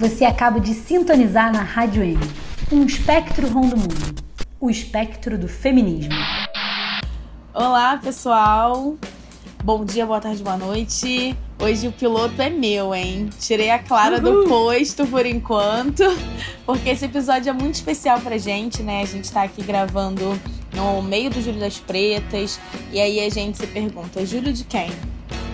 Você acaba de sintonizar na Rádio M, um espectro rondo mundo, o espectro do feminismo. Olá, pessoal. Bom dia, boa tarde, boa noite. Hoje o piloto é meu, hein? Tirei a Clara Uhul. do posto por enquanto, porque esse episódio é muito especial pra gente, né? A gente tá aqui gravando no meio do Júlio das Pretas, e aí a gente se pergunta: Júlio de quem?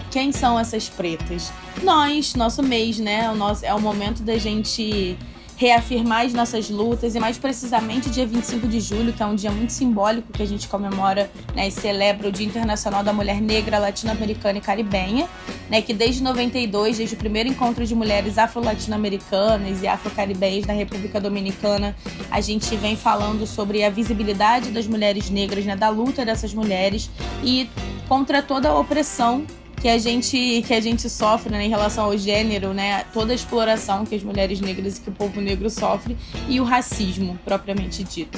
Quem são essas pretas? Nós, nosso mês, né? O nosso, é o momento da gente reafirmar as nossas lutas e mais precisamente dia 25 de julho, que é um dia muito simbólico que a gente comemora né, e celebra o Dia Internacional da Mulher Negra, Latino-Americana e Caribenha, né, que desde 92, desde o primeiro encontro de mulheres afro-latino-americanas e afro-caribenhas na República Dominicana, a gente vem falando sobre a visibilidade das mulheres negras, né, da luta dessas mulheres e contra toda a opressão que a gente que a gente sofre né, em relação ao gênero, né, toda a exploração que as mulheres negras e que o povo negro sofre e o racismo propriamente dito.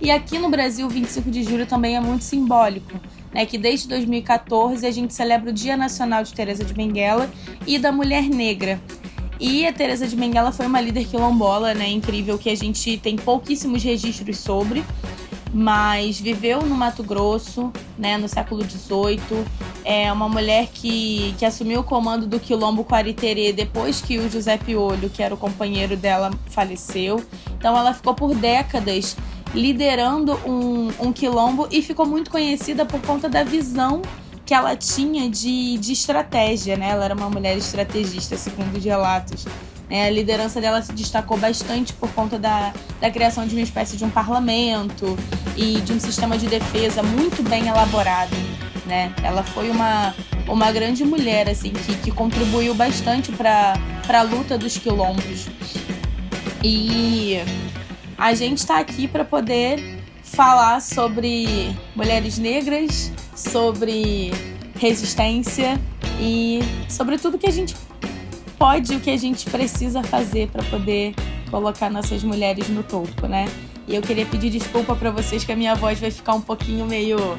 E aqui no Brasil, 25 de julho também é muito simbólico, né, que desde 2014 a gente celebra o Dia Nacional de Teresa de Benguela e da Mulher Negra. E a Teresa de Benguela foi uma líder quilombola, né, incrível que a gente tem pouquíssimos registros sobre mas viveu no Mato Grosso, né, no século XVIII. É uma mulher que, que assumiu o comando do quilombo Quariterê depois que o José Piolho, que era o companheiro dela, faleceu. Então ela ficou por décadas liderando um, um quilombo e ficou muito conhecida por conta da visão que ela tinha de, de estratégia, né? Ela era uma mulher estrategista, segundo os relatos. É, a liderança dela se destacou bastante por conta da, da criação de uma espécie de um parlamento e de um sistema de defesa muito bem elaborado. Né? Ela foi uma, uma grande mulher assim que, que contribuiu bastante para a luta dos quilombos. E a gente está aqui para poder falar sobre mulheres negras, sobre resistência e sobre tudo que a gente pode o que a gente precisa fazer para poder colocar nossas mulheres no topo, né? E eu queria pedir desculpa para vocês que a minha voz vai ficar um pouquinho meio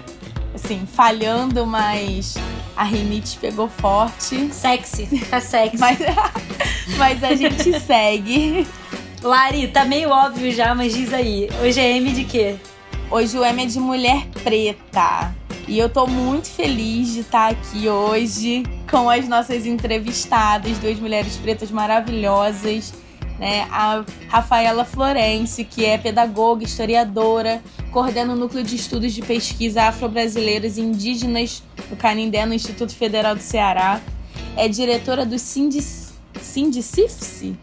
assim, falhando, mas a rinite pegou forte. Sexy, tá sexy. mas, mas a gente segue. Lari, tá meio óbvio já, mas diz aí. Hoje é M de quê? Hoje o M é de mulher preta. E eu tô muito feliz de estar aqui hoje com as nossas entrevistadas, duas mulheres pretas maravilhosas. Né? A Rafaela Florence, que é pedagoga, historiadora, coordena o núcleo de estudos de pesquisa afro-brasileiras e indígenas do Canindé, no Instituto Federal do Ceará. É diretora do Sindicifse.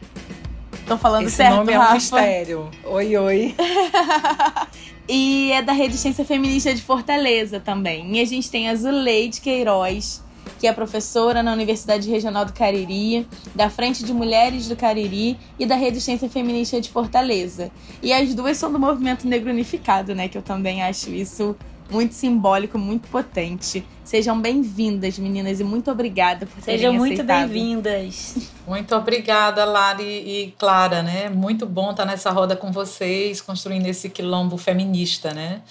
Estou falando Esse certo, nome é um mistério. Oi, oi. E é da Resistência Feminista de Fortaleza também. E a gente tem a Zuleide Queiroz, que é professora na Universidade Regional do Cariri, da Frente de Mulheres do Cariri e da Resistência Feminista de Fortaleza. E as duas são do Movimento Negro Unificado, né? Que eu também acho isso muito simbólico, muito potente. Sejam bem-vindas, meninas, e muito obrigada por terem Sejam muito bem-vindas. Muito obrigada, Lari e Clara, né? Muito bom estar nessa roda com vocês, construindo esse quilombo feminista, né?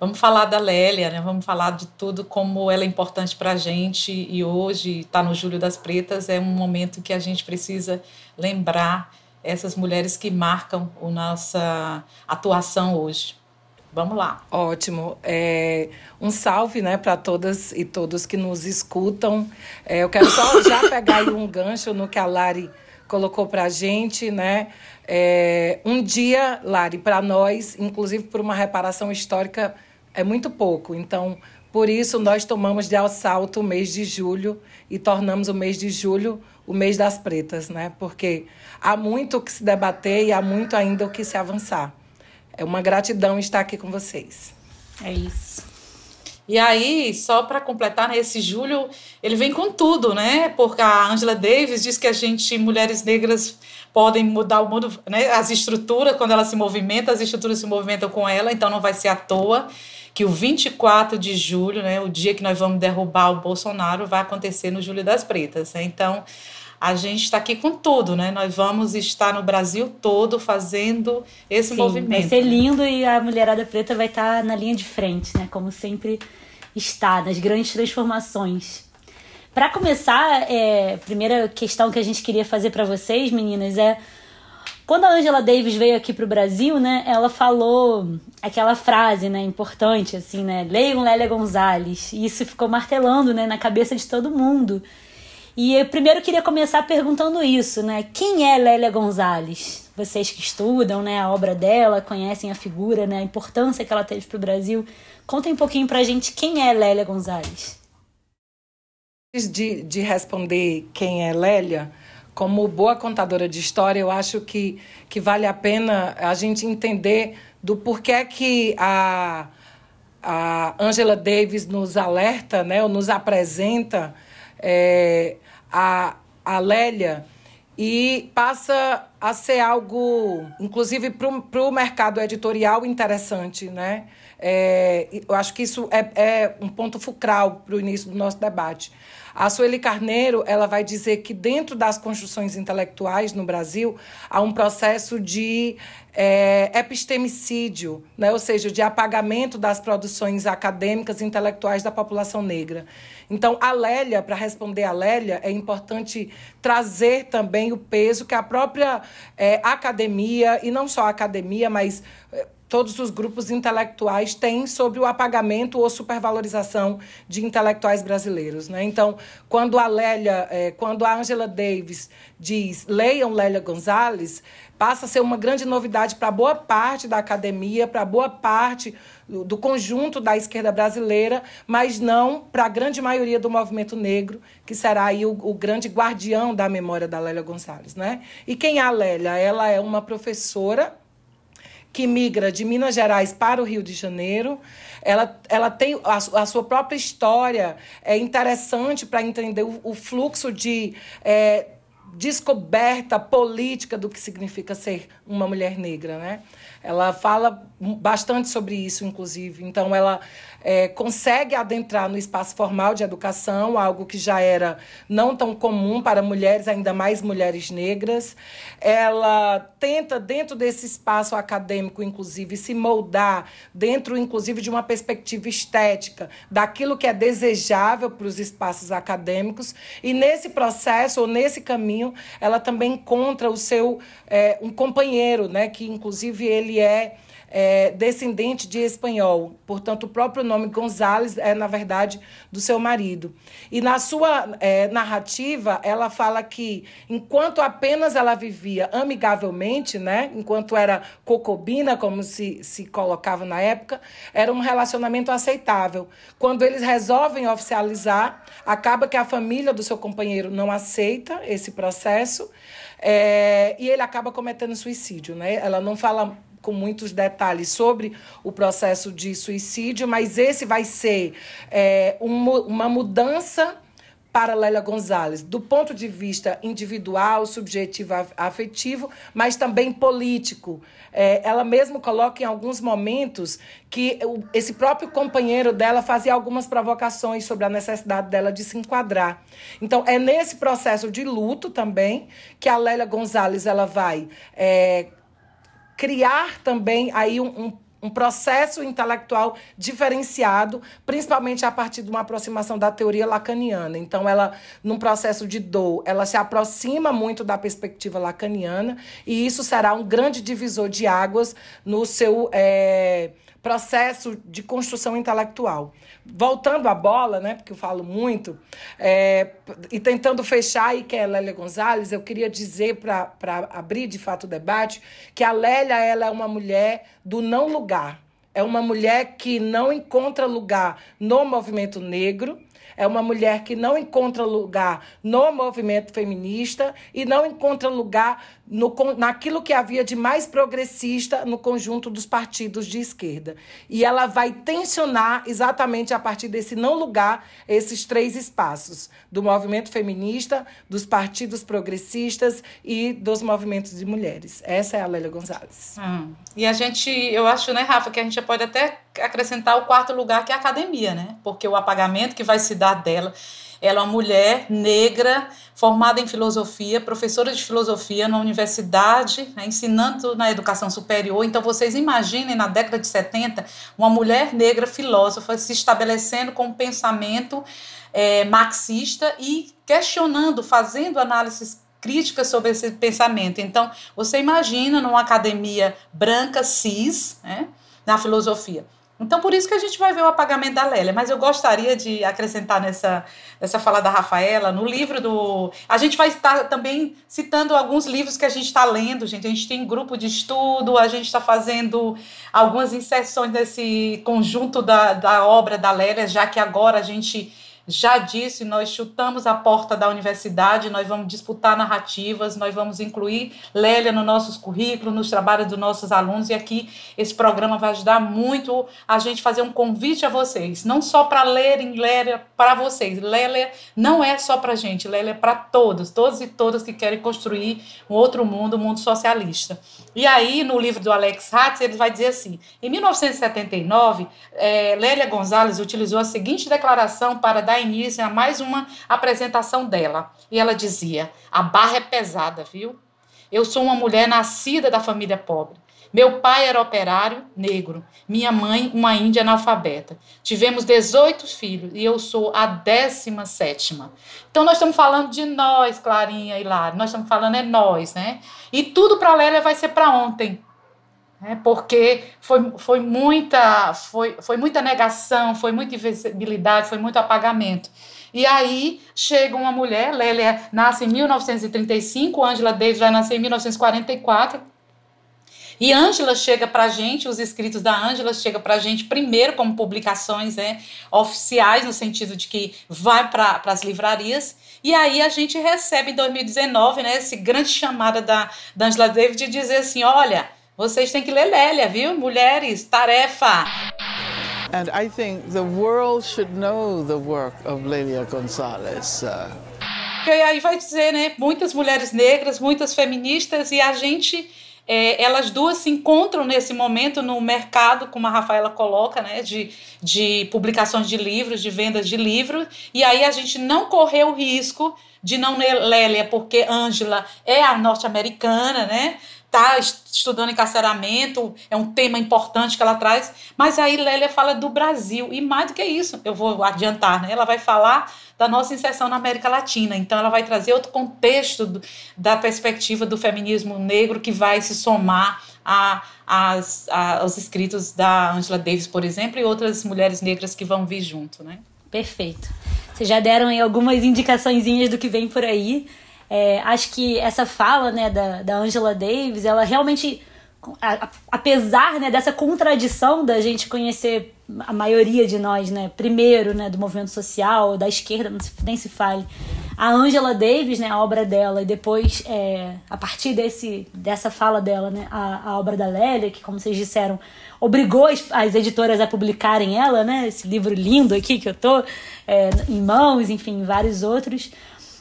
Vamos falar da Lélia, né? Vamos falar de tudo como ela é importante para a gente e hoje está no Júlio das Pretas é um momento que a gente precisa lembrar essas mulheres que marcam a nossa atuação hoje. Vamos lá. Ótimo. É, um salve né, para todas e todos que nos escutam. É, eu quero só já pegar aí um gancho no que a Lari colocou para a gente. Né? É, um dia, Lari, para nós, inclusive por uma reparação histórica, é muito pouco. Então, por isso, nós tomamos de assalto o mês de julho e tornamos o mês de julho o mês das pretas, né? porque há muito o que se debater e há muito ainda o que se avançar. É uma gratidão estar aqui com vocês. É isso. E aí, só para completar, né, esse julho, ele vem com tudo, né? Porque a Angela Davis diz que a gente, mulheres negras, podem mudar o mundo, né? As estruturas, quando ela se movimenta, as estruturas se movimentam com ela, então não vai ser à toa que o 24 de julho, né, o dia que nós vamos derrubar o Bolsonaro, vai acontecer no Julho das Pretas. Né? Então, a gente está aqui com tudo, né? Nós vamos estar no Brasil todo fazendo esse Sim, movimento. Vai ser lindo e a Mulherada Preta vai estar na linha de frente, né? Como sempre está, nas grandes transformações. Para começar, é, a primeira questão que a gente queria fazer para vocês, meninas, é Quando a Angela Davis veio aqui para o Brasil, né, ela falou aquela frase, né, importante, assim, né, leiam Lélia Gonzalez. E isso ficou martelando, né, na cabeça de todo mundo. E eu primeiro queria começar perguntando isso, né, quem é Lélia Gonzalez? Vocês que estudam, né, a obra dela, conhecem a figura, né, a importância que ela teve para o Brasil. Contem um pouquinho para a gente quem é Lélia Gonzalez. Antes de, de responder quem é Lélia, como boa contadora de história, eu acho que, que vale a pena a gente entender do porquê que a, a Angela Davis nos alerta, né, ou nos apresenta é, a, a Lélia e passa a ser algo, inclusive para o mercado editorial, interessante. Né? É, eu acho que isso é, é um ponto fulcral para o início do nosso debate. A Sueli Carneiro ela vai dizer que dentro das construções intelectuais no Brasil há um processo de é, epistemicídio, né? ou seja, de apagamento das produções acadêmicas e intelectuais da população negra. Então, a Lélia, para responder a Lélia, é importante trazer também o peso que a própria é, academia, e não só a academia, mas é, todos os grupos intelectuais têm sobre o apagamento ou supervalorização de intelectuais brasileiros. Né? Então, quando a Lélia, é, quando a Angela Davis diz leiam Lélia Gonzalez, passa a ser uma grande novidade para boa parte da academia, para boa parte do, conjunto da esquerda brasileira, mas não para a grande maioria do movimento negro, que será aí o, o grande guardião da memória da Lélia Gonzalez. Né? E quem é a Lélia? Ela é uma professora que migra de Minas Gerais para o Rio de Janeiro. Ela, ela tem a, a sua própria história, é interessante para entender o, o, fluxo de é, descoberta política do que significa ser uma mulher negra. Né? Ela fala bastante sobre isso, inclusive. Então, ela é, consegue adentrar no espaço formal de educação, algo que já era não tão comum para mulheres, ainda mais mulheres negras. Ela tenta, dentro desse espaço acadêmico, inclusive, se moldar dentro, inclusive, de uma perspectiva estética, daquilo que é desejável para os espaços acadêmicos. E nesse processo, ou nesse caminho, ela também encontra o seu é, um companheiro, né, que inclusive ele é é, descendente de espanhol. Portanto, o próprio nome Gonzales é, na verdade, do seu marido. E na sua é, narrativa, ela fala que, enquanto apenas ela vivia amigavelmente, né, enquanto era cocobina, como se, se colocava na época, era um relacionamento aceitável. Quando eles resolvem oficializar, acaba que a família do seu companheiro não aceita esse processo. É, e ele acaba cometendo suicídio, né? Ela não fala com muitos detalhes sobre o processo de suicídio, mas esse vai ser é, um, uma mudança para Lélia Gonzalez, do ponto de vista individual, subjetivo, afetivo, mas também político. É, ela mesma coloca em alguns momentos que esse próprio companheiro dela fazia algumas provocações sobre a necessidade dela de se enquadrar. Então, é nesse processo de luto também que a Lélia Gonzalez ela vai é, criar também aí um, um um processo intelectual diferenciado, principalmente a partir de uma aproximação da teoria lacaniana. Então, ela, num processo de dor, ela se aproxima muito da perspectiva lacaniana, e isso será um grande divisor de águas no seu. É, processo de construção intelectual. Voltando à bola, né, porque eu falo muito, é, e tentando fechar aí que é a Lélia Gonzalez, eu queria dizer, para abrir de fato o debate, que a Lélia ela é uma mulher do não lugar. É uma mulher que não encontra lugar no movimento negro, é uma mulher que não encontra lugar no movimento feminista e não encontra lugar no, naquilo que havia de mais progressista no conjunto dos partidos de esquerda. E ela vai tensionar exatamente a partir desse não lugar esses três espaços: do movimento feminista, dos partidos progressistas e dos movimentos de mulheres. Essa é a Lélia Gonzalez. Hum. E a gente, eu acho, né, Rafa, que a gente pode até acrescentar o quarto lugar, que é a academia, né? Porque o apagamento que vai se dar dela ela é uma mulher negra, formada em filosofia, professora de filosofia na universidade, né, ensinando na educação superior. Então, vocês imaginem, na década de 70, uma mulher negra filósofa se estabelecendo com um pensamento é, marxista e questionando, fazendo análises crítica sobre esse pensamento. Então, você imagina numa academia branca, cis, né, na filosofia. Então, por isso que a gente vai ver o apagamento da Lélia. Mas eu gostaria de acrescentar nessa, nessa fala da Rafaela, no livro do. A gente vai estar também citando alguns livros que a gente está lendo, gente. A gente tem grupo de estudo, a gente está fazendo algumas inserções desse conjunto da, da obra da Lélia, já que agora a gente já disse, nós chutamos a porta da universidade, nós vamos disputar narrativas, nós vamos incluir Lélia nos nossos currículos, nos trabalhos dos nossos alunos, e aqui esse programa vai ajudar muito a gente fazer um convite a vocês, não só para lerem Lélia para vocês. Lélia não é só para gente, Lélia é para todos, todos e todas que querem construir um outro mundo, um mundo socialista. E aí, no livro do Alex Hatz, ele vai dizer assim: em 1979, é, Lélia Gonzalez utilizou a seguinte declaração para dar início a mais uma apresentação dela. E ela dizia: a barra é pesada, viu? Eu sou uma mulher nascida da família pobre. Meu pai era operário negro, minha mãe uma índia analfabeta. Tivemos 18 filhos e eu sou a 17 Então nós estamos falando de nós, Clarinha e Lara. Nós estamos falando é nós, né? E tudo para Lélia vai ser para ontem. Né? Porque foi, foi, muita, foi, foi muita negação, foi muita invisibilidade, foi muito apagamento. E aí chega uma mulher, Lélia nasce em 1935, Angela Davis vai nascer em 1944 e Ângela chega para a gente, os escritos da Ângela chega para a gente primeiro como publicações né, oficiais, no sentido de que vai para as livrarias, e aí a gente recebe em 2019 né, esse grande chamada da, Angela Davis de dizer assim, olha, vocês têm que ler Lélia, viu? Mulheres, tarefa! And I think the world should know the work of Lelia Gonzalez. Uh... E aí vai dizer, né? Muitas mulheres negras, muitas feministas, e a gente é, elas duas se encontram nesse momento no mercado, como a Rafaela coloca, né, de, de publicações de livros, de vendas de livros, e aí a gente não correu o risco de não ler Lélia, porque Ângela é a norte-americana, né? Tá estudando encarceramento, é um tema importante que ela traz, mas aí Lélia fala do Brasil, e mais do que isso, eu vou adiantar, né? Ela vai falar da nossa inserção na América Latina. Então, ela vai trazer outro contexto do, da perspectiva do feminismo negro que vai se somar a, a, a, aos escritos da Angela Davis, por exemplo, e outras mulheres negras que vão vir junto, né? Perfeito. Vocês já deram aí algumas indicaçõezinhas do que vem por aí. É, acho que essa fala né, da, da Angela Davis, ela realmente, apesar né, dessa contradição da gente conhecer a maioria de nós, né, primeiro, né, do movimento social, da esquerda, nem se fale, a Angela Davis, né, a obra dela, e depois, é, a partir desse, dessa fala dela, né, a, a obra da Lélia, que, como vocês disseram, obrigou as, as editoras a publicarem ela, né, esse livro lindo aqui que eu tô é, em mãos, enfim, vários outros.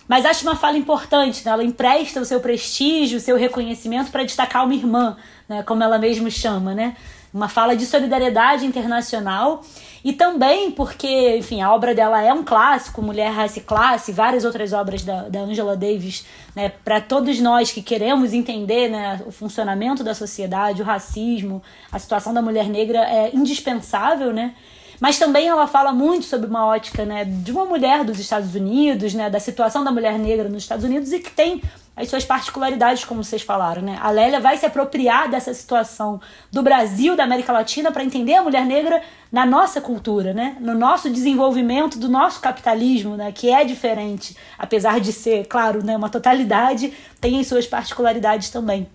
Mas acho uma fala importante, né? ela empresta o seu prestígio, o seu reconhecimento para destacar uma irmã, né, como ela mesmo chama, né? uma fala de solidariedade internacional e também porque, enfim, a obra dela é um clássico, Mulher, Raça e Classe, várias outras obras da, da Angela Davis, né, para todos nós que queremos entender né, o funcionamento da sociedade, o racismo, a situação da mulher negra é indispensável, né? Mas também ela fala muito sobre uma ótica né, de uma mulher dos Estados Unidos, né, da situação da mulher negra nos Estados Unidos e que tem as suas particularidades, como vocês falaram, né? A Lélia vai se apropriar dessa situação do Brasil, da América Latina, para entender a mulher negra na nossa cultura, né? No nosso desenvolvimento do nosso capitalismo, né? Que é diferente, apesar de ser, claro, né, uma totalidade, tem as suas particularidades também.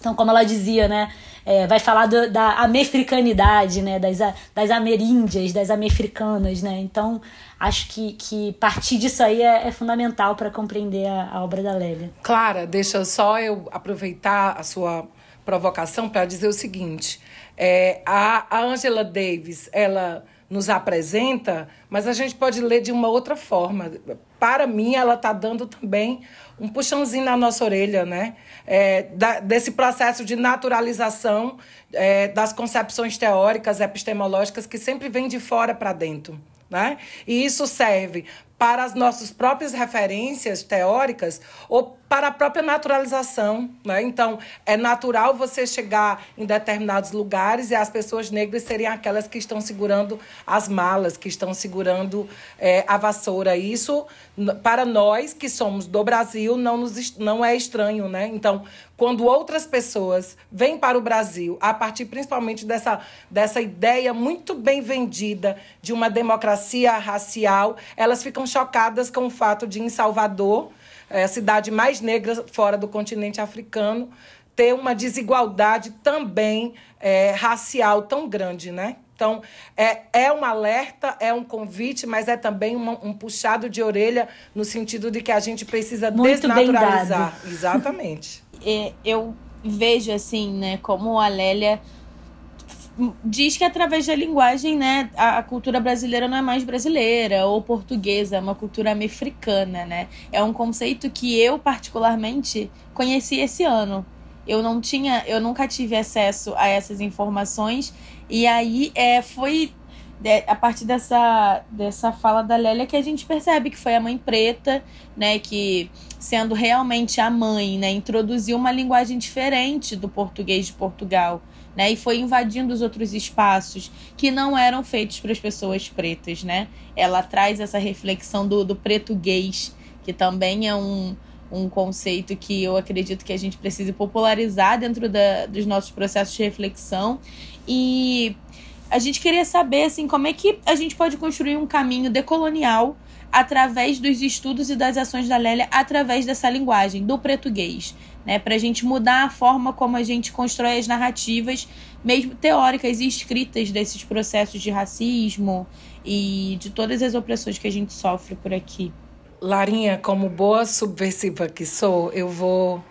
Então, como ela dizia, né? É, vai falar do, da americanidade, né? Das, das ameríndias, das americanas, né? Então, acho que, que partir disso aí é, é fundamental para compreender a, a, obra da Lélia. Clara, deixa só eu aproveitar a sua provocação para dizer o seguinte: é, a, a Angela Davis, ela nos apresenta, mas a gente pode ler de uma outra forma. Para mim, ela está dando também um puxãozinho na nossa orelha, né? É, da, desse processo de naturalização é, das concepções teóricas, epistemológicas, que sempre vem de fora para dentro. Né? E isso serve para as nossas próprias referências teóricas ou para a própria naturalização. Né? Então, é natural você chegar em determinados lugares e as pessoas negras serem aquelas que estão segurando as malas, que estão segurando é, a vassoura. Isso, para nós que somos do Brasil, não, nos, não é estranho. Né? Então, quando outras pessoas vêm para o Brasil, a partir principalmente dessa, dessa ideia muito bem vendida de uma democracia racial, elas ficam chocadas com o fato de, em Salvador, é, a cidade mais negra fora do continente africano, ter uma desigualdade também é, racial tão grande, né? Então, é, é um alerta, é um convite, mas é também uma, um puxado de orelha no sentido de que a gente precisa Muito desnaturalizar. Exatamente. É, eu vejo, assim, né, como a Lélia diz que através da linguagem, né, a, a, cultura brasileira não é mais brasileira ou portuguesa, é uma cultura americana, né? É um conceito que eu particularmente conheci esse ano. Eu não tinha, eu nunca tive acesso a essas informações e aí é, foi é, a partir dessa, dessa fala da Lélia que a gente percebe que foi a mãe preta, né, que sendo realmente a mãe, né, introduziu uma linguagem diferente do português de Portugal né? E foi invadindo os outros espaços que não eram feitos para as pessoas pretas, né? Ela traz essa reflexão do, do preto que também é um, um conceito que eu acredito que a gente precise popularizar dentro da, dos nossos processos de reflexão. E a gente queria saber assim, como é que a gente pode construir um caminho decolonial através dos estudos e das ações da Lélia através dessa linguagem, do português né? Para a gente mudar a forma como a gente constrói as narrativas, mesmo teóricas e escritas desses processos de racismo e de todas as opressões que a gente sofre por aqui. Larinha, como boa subversiva que sou, eu vou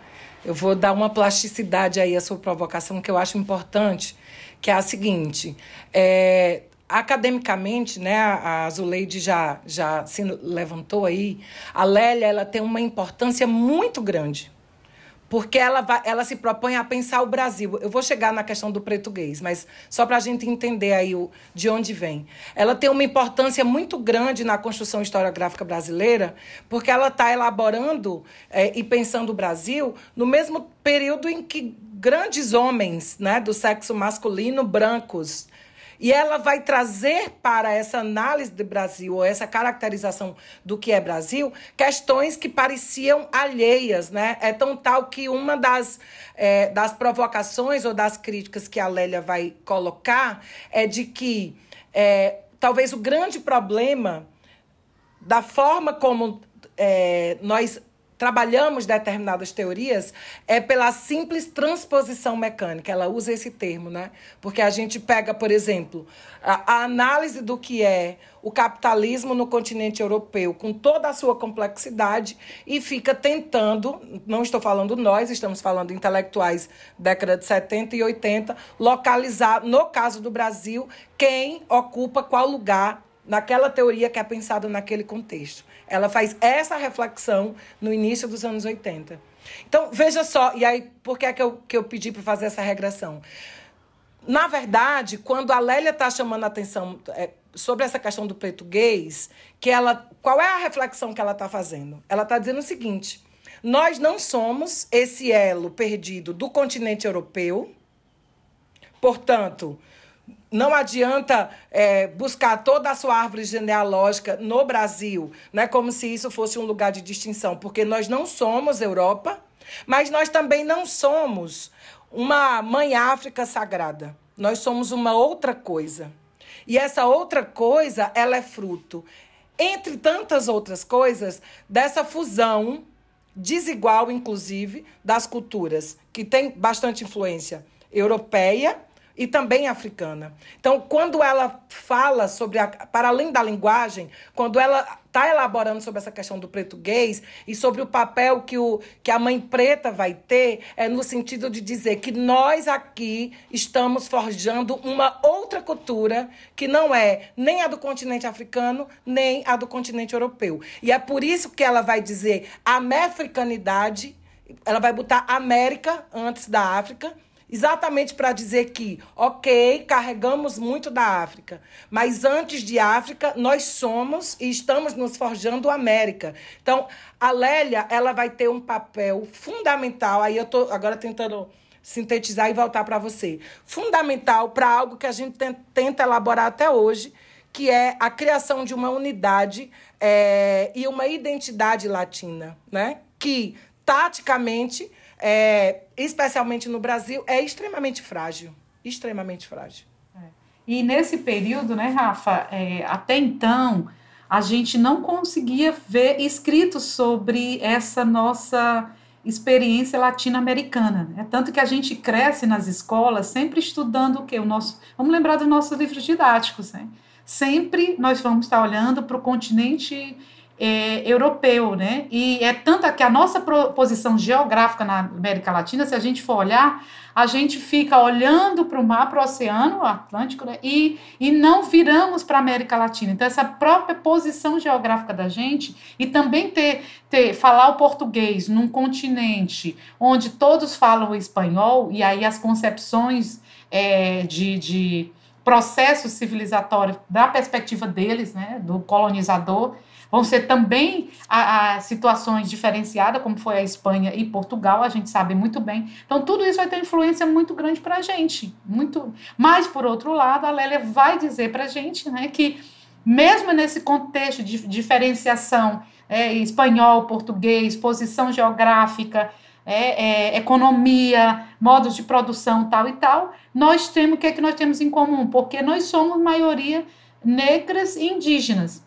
eu vou dar uma plasticidade aí à sua provocação que eu acho importante, que é a seguinte: é, academicamente, né, a Zuleide já, já se levantou aí, a Lélia ela tem uma importância muito grande porque ela, vai, ela se propõe a pensar o Brasil. Eu vou chegar na questão do português, mas só para a gente entender aí o, de onde vem. Ela tem uma importância muito grande na construção historiográfica brasileira, porque ela está elaborando é, e pensando o Brasil no mesmo período em que grandes homens né, do sexo masculino brancos e ela vai trazer para essa análise do Brasil, ou essa caracterização do que é Brasil, questões que pareciam alheias. Né? É tão tal que uma das, é, das provocações ou das críticas que a Lélia vai colocar é de que é, talvez o grande problema da forma como é, nós trabalhamos determinadas teorias é pela simples transposição mecânica. Ela usa esse termo, né? Porque a gente pega, por exemplo, a, a, análise do que é o capitalismo no continente europeu, com toda a sua complexidade, e fica tentando, não estou falando nós, estamos falando intelectuais década de 70 e 80, localizar, no caso do Brasil, quem ocupa qual lugar naquela teoria que é pensada naquele contexto. Ela faz essa reflexão no início dos anos 80. Então, veja só, e aí, por que é que eu, que eu pedi para fazer essa regressão? Na verdade, quando a Lélia está chamando a atenção é, sobre essa questão do português, que ela, qual é a reflexão que ela está fazendo? Ela está dizendo o seguinte: nós não somos esse elo perdido do continente europeu, portanto, não adianta é, buscar toda a sua árvore genealógica no Brasil, né, como se isso fosse um lugar de distinção, porque nós não somos Europa, mas nós também não somos uma mãe África sagrada. Nós somos uma outra coisa. E essa outra coisa, ela é fruto, entre tantas outras coisas, dessa fusão desigual, inclusive, das culturas, que tem bastante influência europeia e também africana. Então, quando ela fala sobre, a, para além da linguagem, quando ela está elaborando sobre essa questão do português e sobre o papel que, o, que a mãe preta vai ter, é no sentido de dizer que nós aqui estamos forjando uma outra cultura que não é nem a do continente africano, nem a do continente europeu. E é por isso que ela vai dizer a americanidade, ela vai botar América antes da África exatamente para dizer que, ok, carregamos muito da África, mas antes de África, nós somos e estamos nos forjando América. Então, a Lélia, ela vai ter um papel fundamental, aí eu estou agora tentando sintetizar e voltar para você, fundamental para algo que a gente tenta elaborar até hoje, que é a criação de uma unidade é, e uma identidade latina, né? que, taticamente, é, especialmente no Brasil, é extremamente frágil. Extremamente frágil. É. E nesse período, né, Rafa, é, até então, a gente não conseguia ver escritos sobre essa nossa experiência latino-americana. Né? Tanto que a gente cresce nas escolas sempre estudando o que? O nosso, vamos lembrar dos nossos livros didáticos. Né? Sempre nós vamos estar olhando para o continente é, europeu, né? E é tanto que a nossa posição geográfica na América Latina, se a gente for olhar, a gente fica olhando para o mar, para o oceano Atlântico, né? e, e não viramos para a América Latina. Então, essa própria posição geográfica da gente, e também ter, ter falar o português num continente onde todos falam o espanhol, e aí as concepções é, de, de processo civilizatório da perspectiva deles, né, do colonizador, Vão ser também a, a, situações diferenciadas, como foi a Espanha e Portugal, a gente sabe muito bem. Então, tudo isso vai ter influência muito grande para a gente. Muito. Mas, por outro lado, a Lélia vai dizer para a gente né, que, mesmo nesse contexto de diferenciação é, espanhol, português, posição geográfica, é, é, economia, modos de produção, tal e tal, nós temos o que é que nós temos em comum? Porque nós somos maioria negras e indígenas.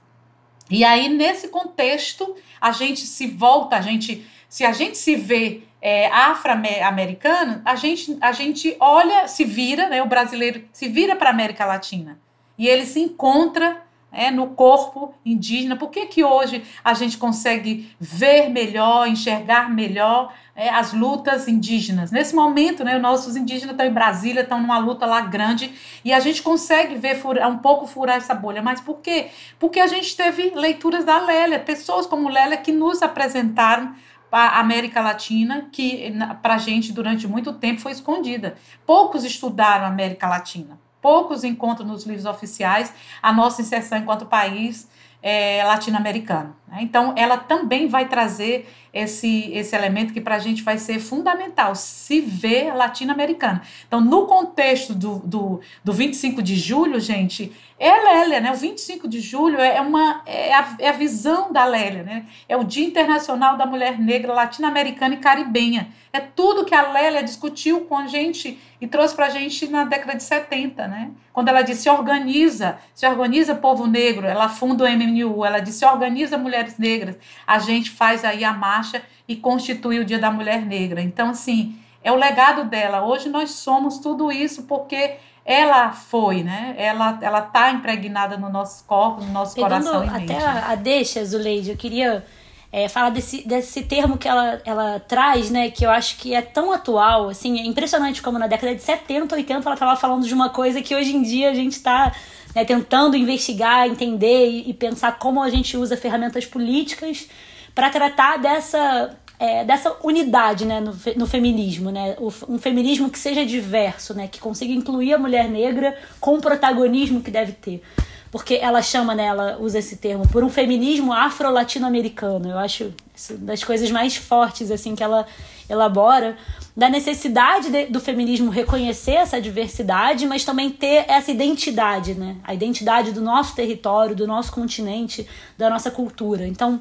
E aí, nesse contexto, a gente se volta, a gente, se a gente se vê é, afro-americano, a gente, a gente olha, se vira, né, o brasileiro se vira para a América Latina. E ele se encontra é, no corpo indígena. Por que, que hoje a gente consegue ver melhor, enxergar melhor é, as lutas indígenas. Nesse momento, né, nossos indígenas estão em Brasília, estão numa luta lá grande, e a gente consegue ver um pouco furar essa bolha. Mas por quê? Porque a gente teve leituras da Lélia, pessoas como Lélia que nos apresentaram a América Latina, que para a gente durante muito tempo foi escondida. Poucos estudaram a América Latina, poucos encontram nos livros oficiais a nossa inserção enquanto país é, latino-americano. Né? Então, ela também vai trazer esse, esse elemento que para a gente vai ser fundamental, se ver latino-americano. Então, no contexto do, do, do 25 de julho, gente, é Lélia, né? O 25 de julho é, uma, é, a, é a visão da Lélia, né? É o Dia Internacional da Mulher Negra Latino-Americana e Caribenha. É tudo que a Lélia discutiu com a gente e trouxe para a gente na década de 70, né? Quando ela disse, se organiza, se organiza povo negro, ela funda o MNU, ela disse, se organiza mulheres negras, a gente faz aí a marcha e constitui o Dia da Mulher Negra. Então, assim, é o legado dela. Hoje nós somos tudo isso porque ela foi, né? Ela ela tá impregnada no nosso corpo, no nosso Pegando coração e mente. Até a, a deixa, Zuleide, eu queria é, falar desse, desse termo que ela, ela traz, né? Que eu acho que é tão atual, assim, é impressionante como na década de 70, 80 ela estava falando de uma coisa que hoje em dia a gente está né, tentando investigar, entender e, e, pensar como a gente usa ferramentas políticas para tratar dessa, é, dessa unidade né, no, no feminismo, né? um feminismo que seja diverso, né? Que consiga incluir a mulher negra com o protagonismo que deve ter porque ela chama, né, ela usa esse termo, por um feminismo afro-latino-americano. Eu acho das coisas mais fortes assim que ela elabora, da necessidade de, do feminismo reconhecer essa diversidade, mas também ter essa identidade, né? A identidade do nosso território, do nosso continente, da nossa cultura. Então,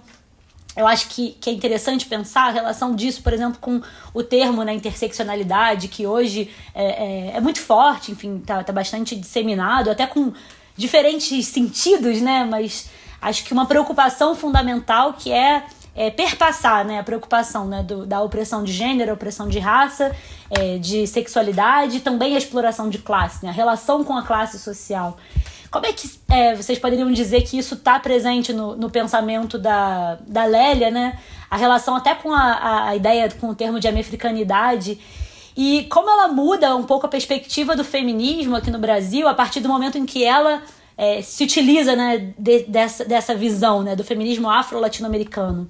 eu acho que, que é interessante pensar a relação disso, por exemplo, com o termo né, interseccionalidade, que hoje é, é, é muito forte, enfim, está tá bastante disseminado, até com diferentes sentidos, né? Mas acho que uma preocupação fundamental que é, é perpassar né? a preocupação né? Do, da opressão de gênero, opressão de raça, é, de sexualidade também a exploração de classe, né? a relação com a classe social. Como é que é, vocês poderiam dizer que isso está presente no, no pensamento da, da Lélia, né? A relação até com a, a ideia, com o termo de americanidade e como ela muda um pouco a perspectiva do feminismo aqui no Brasil a partir do momento em que ela é, se utiliza né, de, dessa, dessa visão né, do feminismo afro-latino-americano.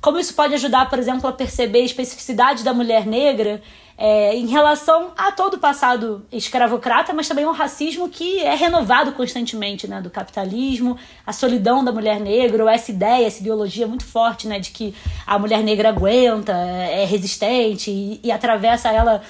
como isso pode ajudar, por exemplo, a perceber a especificidade da mulher negra é, em relação a todo o passado escravocrata, mas também ao racismo que é renovado constantemente, né, do capitalismo, a solidão da mulher negra, ou essa ideia, essa ideologia muito forte, né, de que a mulher negra aguenta, é, é resistente e, e atravessa ela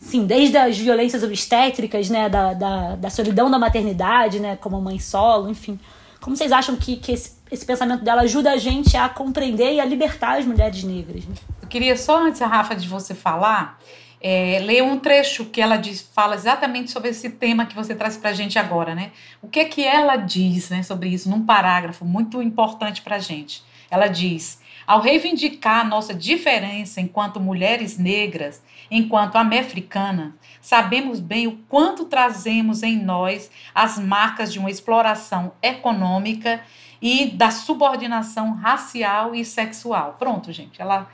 sim, desde as violências obstétricas, né, da, da, da, solidão da maternidade, né, como mãe solo, enfim. Como vocês acham que, que esse, esse pensamento dela ajuda a gente a compreender e a libertar as mulheres negras? Né? Eu queria só, antes, Rafa, de você falar, é, ler um trecho que ela diz, fala exatamente sobre esse tema que você traz para a gente agora, né? O que é que ela diz né, sobre isso num parágrafo muito importante para a gente? Ela diz: ao reivindicar nossa diferença enquanto mulheres negras, enquanto amé-africana, sabemos bem o quanto trazemos em nós as marcas de uma exploração econômica e da subordinação racial e sexual. Pronto, gente. Ela,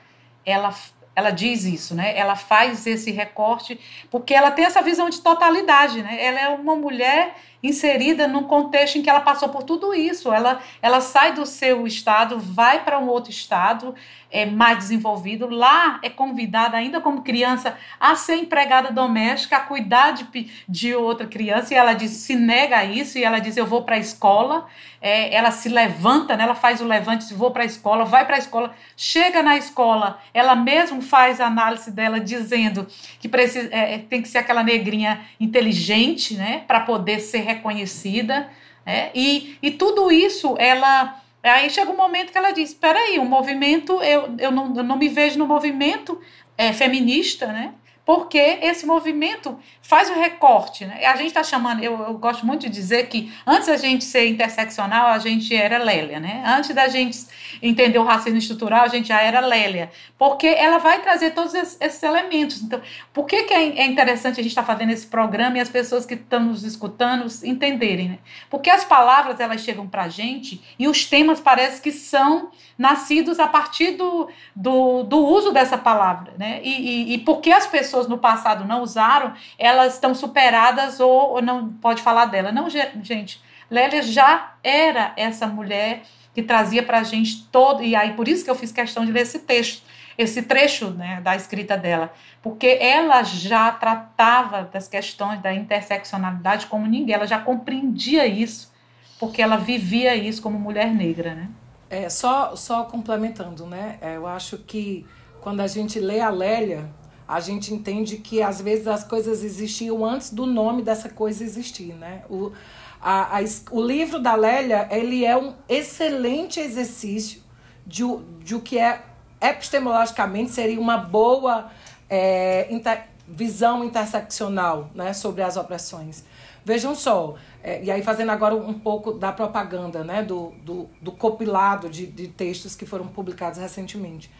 ela ela diz isso, né? Ela faz esse recorte porque ela tem essa visão de totalidade, né? Ela é uma mulher inserida num contexto em que ela passou por tudo isso. Ela, ela sai do seu estado, vai para um outro estado é, mais desenvolvido. Lá é convidada, ainda como criança, a ser empregada doméstica, a cuidar de, de outra criança. E ela diz, se nega a isso, e ela diz: Eu vou para a escola. É, ela se levanta, né? ela faz o levante, vou para a escola, vai para a escola, chega na escola, ela mesmo faz a análise dela dizendo que precisa, é, tem que ser aquela negrinha inteligente, né, para poder ser reconhecida. É, e, e tudo isso ela. Aí chega um momento que ela diz: espera aí, o movimento, eu, eu, não, eu não me vejo no movimento é, feminista, né? Porque esse movimento faz o recorte. Né? A gente está chamando, eu, eu, gosto muito de dizer que antes da gente ser interseccional, a gente era Lélia. Né? Antes da gente entender o racismo estrutural, a gente já era Lélia. Porque ela vai trazer todos esses, elementos. Então, por que, que é, é interessante a gente estar tá fazendo esse programa e as pessoas que estão nos escutando entenderem? Né? Porque as palavras elas chegam para a gente e os temas parecem que são nascidos a partir do, do, do uso dessa palavra. Né? E, e, e porque as pessoas no passado não usaram, elas estão superadas ou, ou não pode falar dela. Não, gente, Lélia já era essa mulher que trazia para a gente todo, e aí por isso que eu fiz questão de ler esse texto, esse trecho né, da escrita dela, porque ela já tratava das questões da interseccionalidade como ninguém, ela já compreendia isso, porque ela vivia isso como mulher negra, né? É, só, só complementando, né? É, eu acho que quando a gente lê a Lélia, a gente entende que às vezes as coisas existiam antes do nome dessa coisa existir, né? O, a, a, o livro da Lélia, ele é um excelente exercício de, de o que é epistemologicamente seria uma boa é, inter, visão interseccional né, sobre as opressões. Vejam só, é, e aí fazendo agora um pouco da propaganda, né, do, do, do compilado de, de textos que foram publicados recentemente.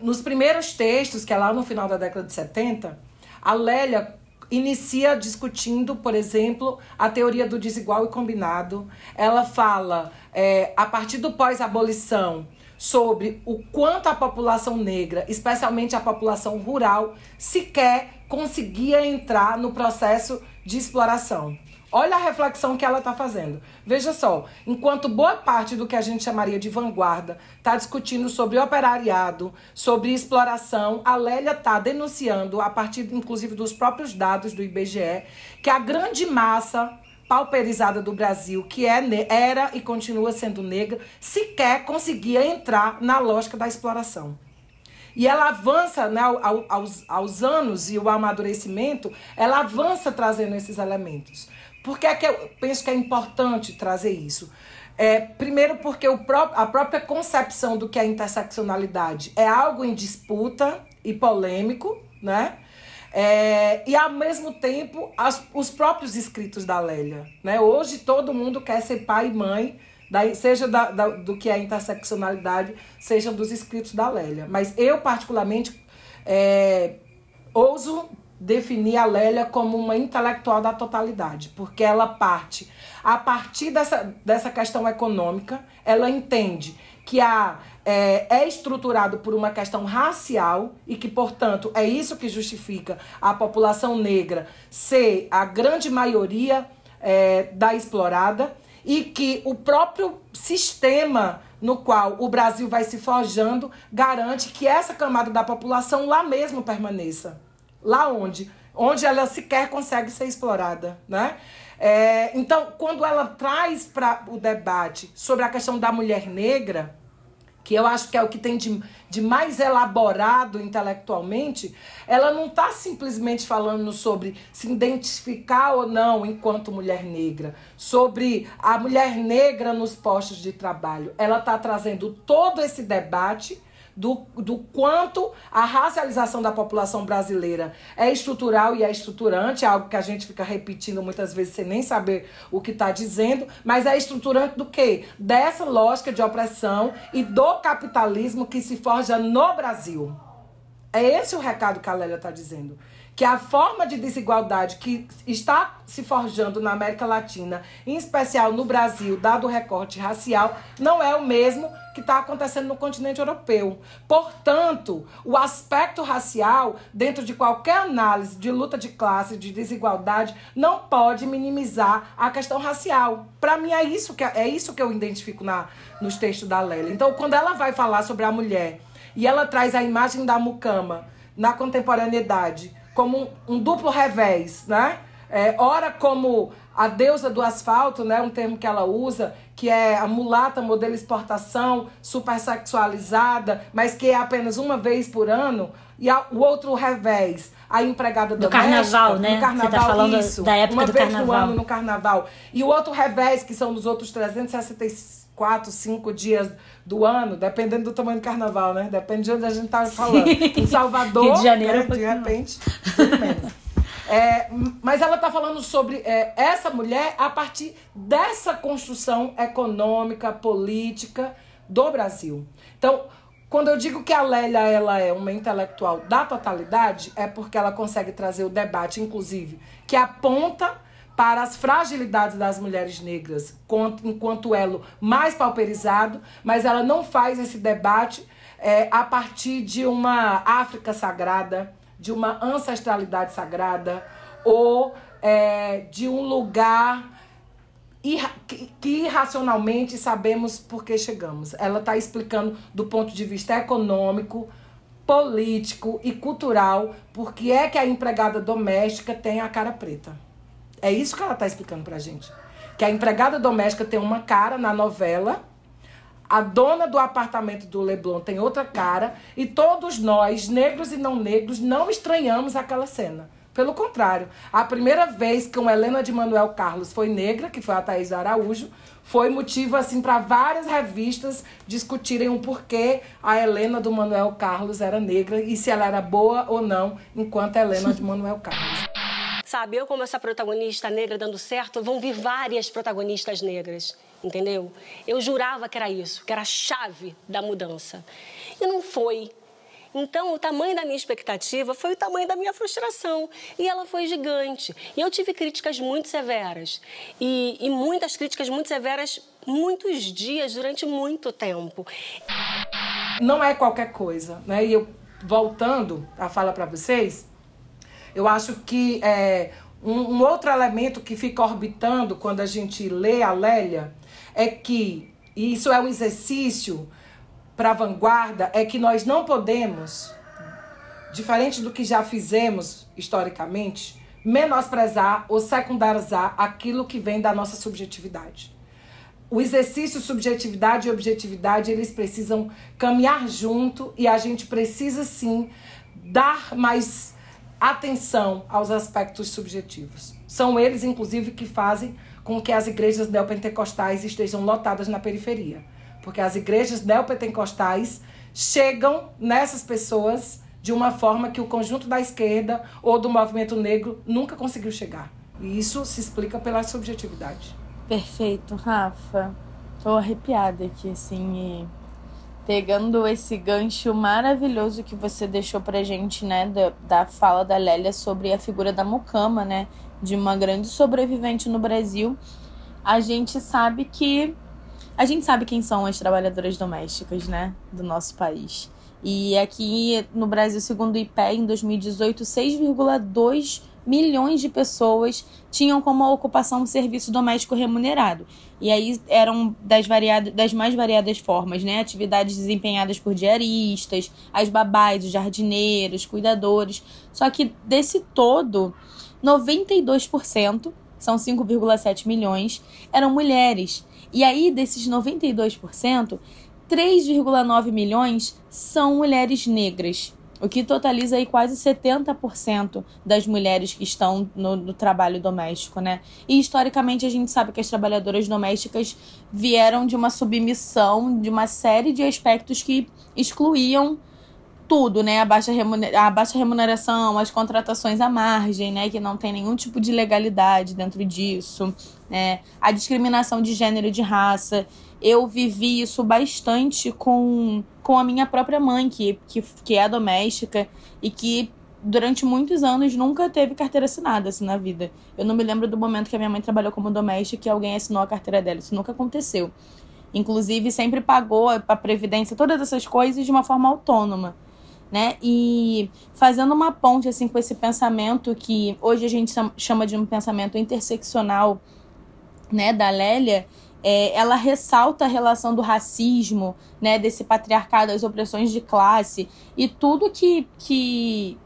Nos primeiros textos, que é lá no final da década de 70, a Lélia inicia discutindo, por exemplo, a teoria do desigual e combinado. Ela fala, é, a partir do pós-abolição, sobre o quanto a população negra, especialmente a população rural, sequer conseguia entrar no processo de exploração. Olha a reflexão que ela está fazendo. Veja só, enquanto boa parte do que a gente chamaria de vanguarda está discutindo sobre operariado, sobre exploração, a Lélia está denunciando, a partir inclusive dos próprios dados do IBGE, que a grande massa pauperizada do Brasil, que é, era e continua sendo negra, sequer conseguia entrar na lógica da exploração. E ela avança né, aos, aos anos e o amadurecimento, ela avança trazendo esses elementos. Por que, é que eu penso que é importante trazer isso? É, primeiro, porque o pró a própria concepção do que é interseccionalidade é algo em disputa e polêmico, né? É, e ao mesmo tempo, as, os próprios escritos da Lélia. Né? Hoje todo mundo quer ser pai e mãe, da, seja da, da, do que é interseccionalidade, seja dos escritos da Lélia. Mas eu, particularmente, é, ouso definir a Lélia como uma intelectual da totalidade, porque ela parte, a partir dessa, dessa questão econômica, ela entende que a, é, é estruturado por uma questão racial e que, portanto, é isso que justifica a população negra ser a grande maioria é, da explorada e que o próprio sistema no qual o Brasil vai se forjando, garante que essa camada da população lá mesmo permaneça. Lá onde? Onde ela sequer consegue ser explorada, né? É, então, quando ela traz para o debate sobre a questão da mulher negra, que eu acho que é o que tem de, de mais elaborado intelectualmente, ela não está simplesmente falando sobre se identificar ou não enquanto mulher negra, sobre a mulher negra nos postos de trabalho. Ela está trazendo todo esse debate do, do quanto a racialização da população brasileira é estrutural e é estruturante, é algo que a gente fica repetindo muitas vezes sem nem saber o que está dizendo, mas é estruturante do quê? Dessa lógica de opressão e do capitalismo que se forja no Brasil. É esse o recado que a Lélia está dizendo que a forma de desigualdade que está se forjando na América Latina, em especial no Brasil, dado o recorte racial, não é o mesmo que está acontecendo no continente europeu. Portanto, o aspecto racial, dentro de qualquer análise de luta de classe, de desigualdade, não pode minimizar a questão racial. Para mim, é isso, que, é isso que eu identifico na, nos textos da Lélia. Então, quando ela vai falar sobre a mulher e ela traz a imagem da mucama na contemporaneidade como um, duplo revés, né? É, ora como a deusa do asfalto, né, um termo que ela usa, que é a mulata modelo exportação, supersexualizada, mas que é apenas uma vez por ano, e a, o outro revés, a empregada do carnaval, né? No carnaval, Você tá falando isso, da época uma do vez carnaval. no ano no carnaval. E o outro revés, que são dos outros 364, 5 dias do ano, dependendo do tamanho do carnaval, né? Depende de onde a gente tá falando. Em Salvador, Rio de Janeiro, né? de repente, tudo menos. É, mas ela está falando sobre é, essa mulher a partir dessa construção econômica, política do Brasil. Então, quando eu digo que a Lélia ela é uma intelectual da totalidade, é porque ela consegue trazer o debate, inclusive, que aponta para as fragilidades das mulheres negras enquanto elo mais pauperizado, mas ela não faz esse debate é, a partir de uma África sagrada, de uma ancestralidade sagrada ou é, de um lugar que irracionalmente sabemos por que chegamos. Ela está explicando do ponto de vista econômico, político e cultural por que é que a empregada doméstica tem a cara preta. É isso que ela está explicando pra gente. Que a empregada doméstica tem uma cara na novela, a dona do apartamento do Leblon tem outra cara, e todos nós, negros e não negros, não estranhamos aquela cena. Pelo contrário, a primeira vez que uma Helena de Manuel Carlos foi negra, que foi a Thaís Araújo, foi motivo assim para várias revistas discutirem o porquê a Helena do Manuel Carlos era negra e se ela era boa ou não enquanto Helena de Manuel Carlos. Sabe, eu como essa protagonista negra dando certo, vão vir várias protagonistas negras, entendeu? Eu jurava que era isso, que era a chave da mudança. E não foi. Então, o tamanho da minha expectativa foi o tamanho da minha frustração. E ela foi gigante. E eu tive críticas muito severas. E, e muitas críticas muito severas, muitos dias, durante muito tempo. Não é qualquer coisa, né? E eu, voltando a fala para vocês, eu acho que é, um, um, outro elemento que fica orbitando quando a gente lê a Lélia é que, e isso é um exercício para a vanguarda, é que nós não podemos, diferente do que já fizemos historicamente, menosprezar ou secundarizar aquilo que vem da nossa subjetividade. O exercício subjetividade e objetividade, eles precisam caminhar junto e a gente precisa sim dar mais atenção aos aspectos subjetivos. São eles, inclusive, que fazem com que as igrejas neopentecostais estejam lotadas na periferia. Porque as igrejas neopentecostais chegam nessas pessoas de uma forma que o conjunto da esquerda ou do movimento negro nunca conseguiu chegar. E isso se explica pela subjetividade. Perfeito, Rafa. Tô arrepiada aqui, assim, e pegando esse gancho maravilhoso que você deixou pra gente, né, da, da fala da Lélia sobre a figura da Mucama, né, de uma grande sobrevivente no Brasil, a gente sabe que a gente sabe quem são as trabalhadoras domésticas, né, do nosso país. E aqui no Brasil, segundo o IPE, em 2018, 6,2 milhões de pessoas tinham como ocupação um serviço doméstico remunerado. E aí eram das, variadas, das mais variadas formas, né? Atividades desempenhadas por diaristas, as babás, os jardineiros, cuidadores. Só que desse todo, 92%, são 5,7 milhões, eram mulheres. E aí, desses 92%, 3,9 milhões são mulheres negras o que totaliza aí quase 70% das mulheres que estão no, no, trabalho doméstico, né? E historicamente a gente sabe que as trabalhadoras domésticas vieram de uma submissão de uma série de aspectos que excluíam tudo, né? A baixa, a baixa remuneração, as contratações à margem, né? Que não tem nenhum tipo de legalidade dentro disso, né? A discriminação de gênero e de raça eu vivi isso bastante com, com a minha própria mãe, que, que, que é doméstica e que durante muitos anos nunca teve carteira assinada assim na vida. Eu não me lembro do momento que a minha mãe trabalhou como doméstica e alguém assinou a carteira dela. Isso nunca aconteceu. Inclusive, sempre pagou a previdência, todas essas coisas de uma forma autônoma. Né? E fazendo uma ponte assim com esse pensamento que hoje a gente chama de um pensamento interseccional, né, da Lélia, é, ela ressalta a relação do racismo, né, desse patriarcado, das opressões de classe e tudo que, que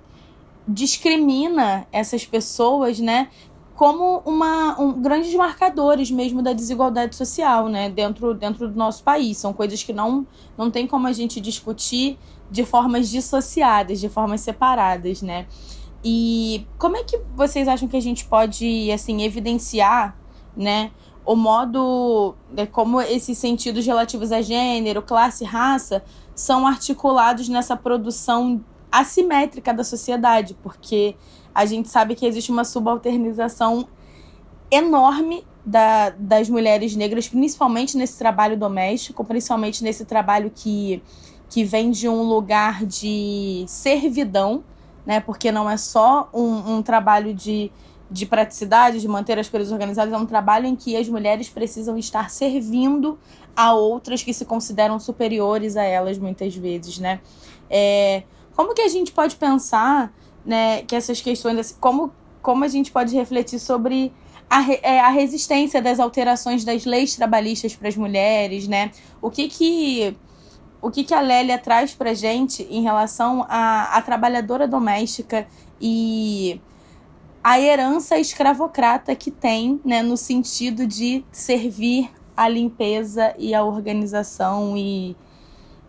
discrimina essas pessoas, né, como uma, um, grandes marcadores mesmo da desigualdade social, né, dentro, dentro do nosso país. São coisas que não, não tem como a gente discutir de formas dissociadas, de formas separadas, né. E como é que vocês acham que a gente pode, assim, evidenciar, né, o modo é, como esses sentidos relativos a gênero, classe, raça são articulados nessa produção assimétrica da sociedade, porque a gente sabe que existe uma subalternização enorme da, das mulheres negras, principalmente nesse trabalho doméstico, principalmente nesse trabalho que, que vem de um lugar de servidão, né? Porque não é só um, um trabalho de de praticidade, de manter as coisas organizadas, é um trabalho em que as mulheres precisam estar servindo a outras que se consideram superiores a elas muitas vezes, né? É, como que a gente pode pensar, né, que essas questões, assim, como, como a gente pode refletir sobre a, é, a resistência das alterações das leis trabalhistas para as mulheres, né? O que que o que, que a Lélia traz para gente em relação à, à trabalhadora doméstica e a herança escravocrata que tem, né, no sentido de servir a limpeza e a organização e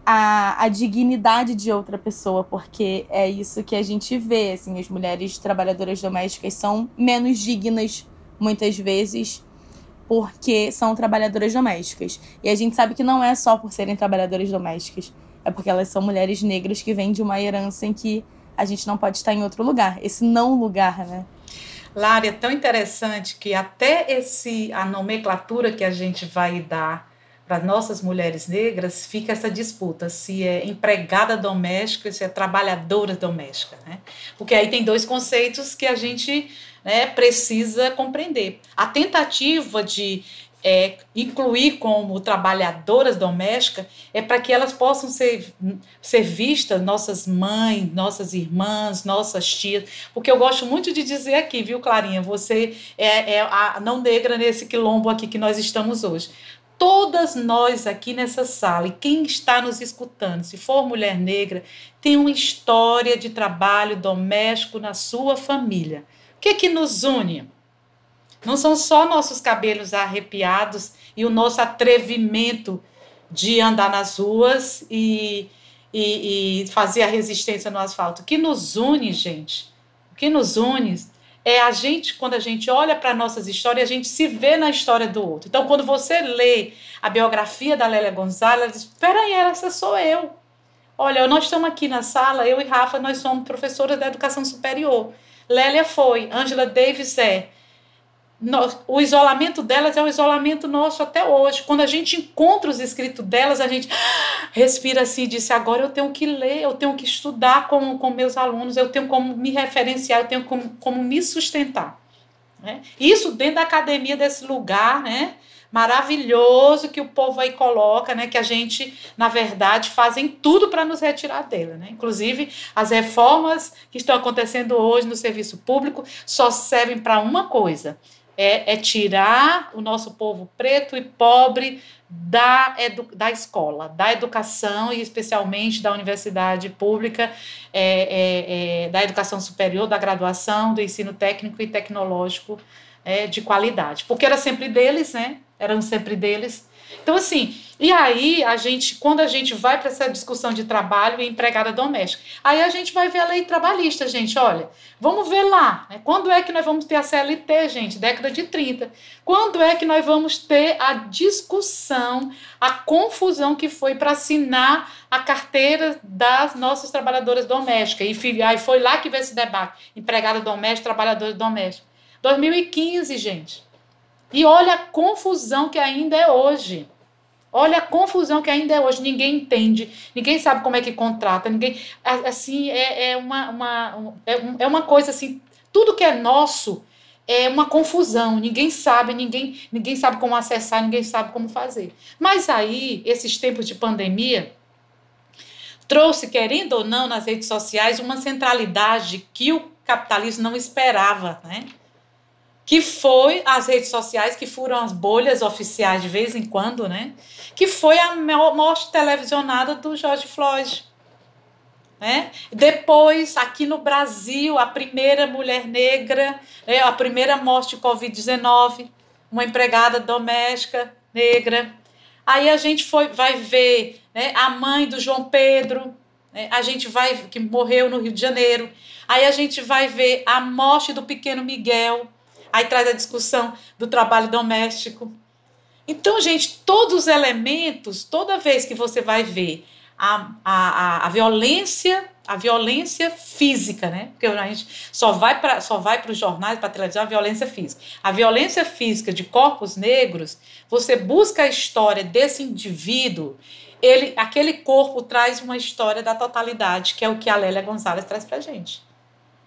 a, a dignidade de outra pessoa, porque é isso que a gente vê, assim, as mulheres trabalhadoras domésticas são menos dignas muitas vezes porque são trabalhadoras domésticas. E a gente sabe que não é só por serem trabalhadoras domésticas, é porque elas são mulheres negras que vêm de uma herança em que a gente não pode estar em outro lugar, esse não lugar, né? Lara, é tão interessante que até esse a nomenclatura que a gente vai dar para nossas mulheres negras fica essa disputa se é empregada doméstica, se é trabalhadora doméstica, né? Porque aí tem dois conceitos que a gente né, precisa compreender. A tentativa de é, incluir como trabalhadoras domésticas é para que elas possam ser, ser vistas, nossas mães, nossas irmãs, nossas tias, porque eu gosto muito de dizer aqui, viu, Clarinha, você é, é a não negra nesse quilombo aqui que nós estamos hoje. Todas nós aqui nessa sala, e quem está nos escutando, se for mulher negra, tem uma história de trabalho doméstico na sua família. O que, é que nos une? Não são só nossos cabelos arrepiados e o nosso atrevimento de andar nas ruas e, e, e fazer a resistência no asfalto. O que nos une, gente, o que nos une é a gente, quando a gente olha para nossas histórias, a gente se vê na história do outro. Então, quando você lê a biografia da Lélia Gonzalez, diz: espera aí, essa sou eu. Olha, nós estamos aqui na sala, eu e Rafa, nós somos professoras da educação superior. Lélia foi, Angela Davis é, o isolamento delas é o isolamento nosso até hoje. Quando a gente encontra os escritos delas, a gente respira assim e diz: agora eu tenho que ler, eu tenho que estudar com, com meus alunos, eu tenho como me referenciar, eu tenho como, como me sustentar. Né? Isso dentro da academia desse lugar, né? maravilhoso que o povo aí coloca, né, que a gente, na verdade, fazem tudo para nos retirar dele, né? Inclusive, as reformas que estão acontecendo hoje no serviço público só servem para uma coisa: é, é, tirar o nosso povo preto e pobre da, da escola, da educação e especialmente da universidade pública, é, é, é, da educação superior, da graduação, do ensino técnico e tecnológico é, de qualidade. Porque era sempre deles, né? Eram sempre deles. Então, assim, e aí a gente, quando a gente vai para essa discussão de trabalho e empregada doméstica, aí a gente vai ver a lei trabalhista, gente. Olha, vamos ver lá. Né? Quando é que nós vamos ter a CLT, gente? Década de 30. Quando é que nós vamos ter a discussão, a confusão que foi para assinar a carteira das nossas trabalhadoras domésticas? E aí foi lá que veio esse debate: empregada doméstica, trabalhadora doméstica. 2015, gente. E olha a confusão que ainda é hoje. Olha a confusão que ainda é hoje. Ninguém entende, ninguém sabe como é que contrata, ninguém. Assim, é, é, uma, uma, é, é uma coisa assim. Tudo que é nosso é uma confusão. Ninguém sabe, ninguém, ninguém sabe como acessar, ninguém sabe como fazer. Mas aí, esses tempos de pandemia, trouxe, querendo ou não, nas redes sociais, uma centralidade que o capitalismo não esperava, né? Que foi as redes sociais, que foram as bolhas oficiais de vez em quando, né? Que foi a morte televisionada do George Floyd. Né? Depois, aqui no Brasil, a primeira mulher negra, né? a primeira morte de Covid-19, uma empregada doméstica negra. Aí a gente foi, vai ver né? a mãe do João Pedro, né? a gente vai que morreu no Rio de Janeiro. Aí a gente vai ver a morte do pequeno Miguel, Aí traz a discussão do trabalho doméstico. Então, gente, todos os elementos, toda vez que você vai ver a, a, a, violência, a violência física, né? Porque a gente só vai para só vai para os jornais, para a televisão, a violência física. A violência física de corpos negros, você busca a história desse indivíduo, ele, aquele corpo traz uma história da totalidade, que é o que a Lélia Gonzalez traz para gente.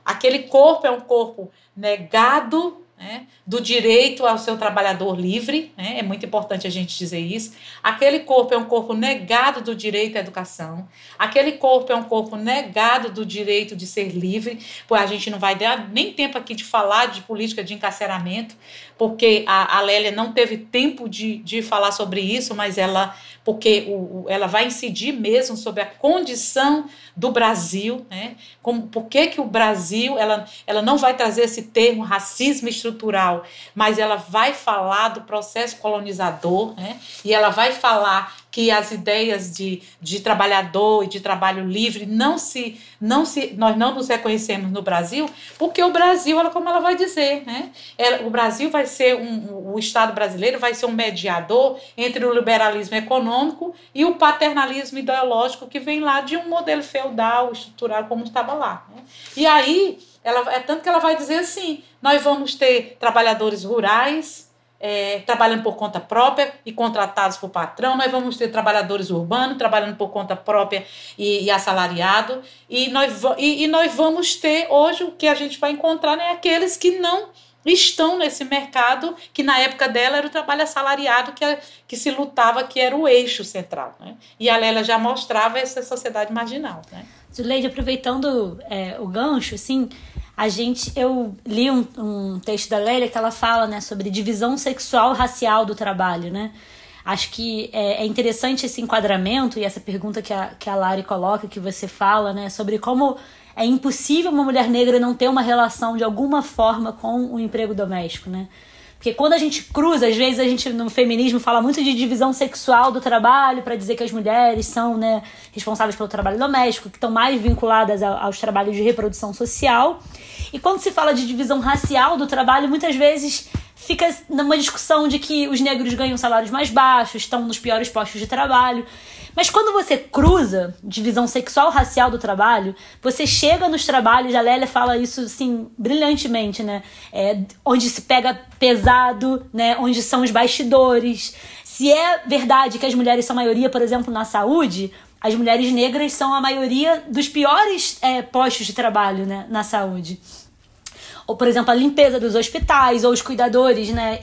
Aquele corpo é um corpo negado né, do direito ao seu trabalhador livre, né, é muito importante a gente dizer isso. Aquele corpo é um corpo negado do direito à educação, aquele corpo é um corpo negado do direito de ser livre, pois a gente não vai dar nem tempo aqui de falar de política de encarceramento, porque a, a Lélia não teve tempo de, de falar sobre isso, mas ela porque o, ela vai incidir mesmo sobre a condição do Brasil, né? Como, por que, que o Brasil ela, ela não vai trazer esse termo racismo estrutural, mas ela vai falar do processo colonizador, né? E ela vai falar que as ideias de, de trabalhador e de trabalho livre não se, não se, nós não nos reconhecemos no Brasil, porque o Brasil, ela, como ela vai dizer, né? Ela, o Brasil vai ser um, o Estado brasileiro vai ser um mediador entre o liberalismo econômico e o paternalismo ideológico que vem lá de um modelo feudal, estrutural, como estava lá. Né? E aí, ela, é tanto que ela vai dizer assim: nós vamos ter trabalhadores rurais é, trabalhando por conta própria e contratados por patrão, nós vamos ter trabalhadores urbanos trabalhando por conta própria e, e assalariado, e nós, e, e, nós vamos ter hoje o que a gente vai encontrar né, aqueles que não estão nesse mercado, que na época dela era o trabalho assalariado que, que se lutava, que era o eixo central. Né? E a Lela já mostrava essa sociedade marginal. Né? Zuleide, aproveitando é, o gancho, assim, a gente eu li um, um texto da Lélia que ela fala né, sobre divisão sexual racial do trabalho, né? Acho que é, é, interessante esse enquadramento e essa pergunta que a, que a Lari coloca, que você fala, né, sobre como é impossível uma mulher negra não ter uma relação de alguma forma com o emprego doméstico, né? Porque quando a gente cruza, às vezes a gente no feminismo fala muito de divisão sexual do trabalho para dizer que as mulheres são né, responsáveis pelo trabalho doméstico, que estão mais vinculadas aos trabalhos de reprodução social. E quando se fala de divisão racial do trabalho, muitas vezes fica numa discussão de que os negros ganham salários mais baixos, estão nos piores postos de trabalho. Mas quando você cruza divisão sexual racial do trabalho, você chega nos trabalhos, a Lélia fala isso assim brilhantemente, né? É, onde se pega pesado, né? Onde são os bastidores. Se é verdade que as mulheres são maioria, por exemplo, na saúde, as mulheres negras são a maioria dos piores é, postos de trabalho né, na saúde. Ou por exemplo a limpeza dos hospitais, ou os cuidadores né,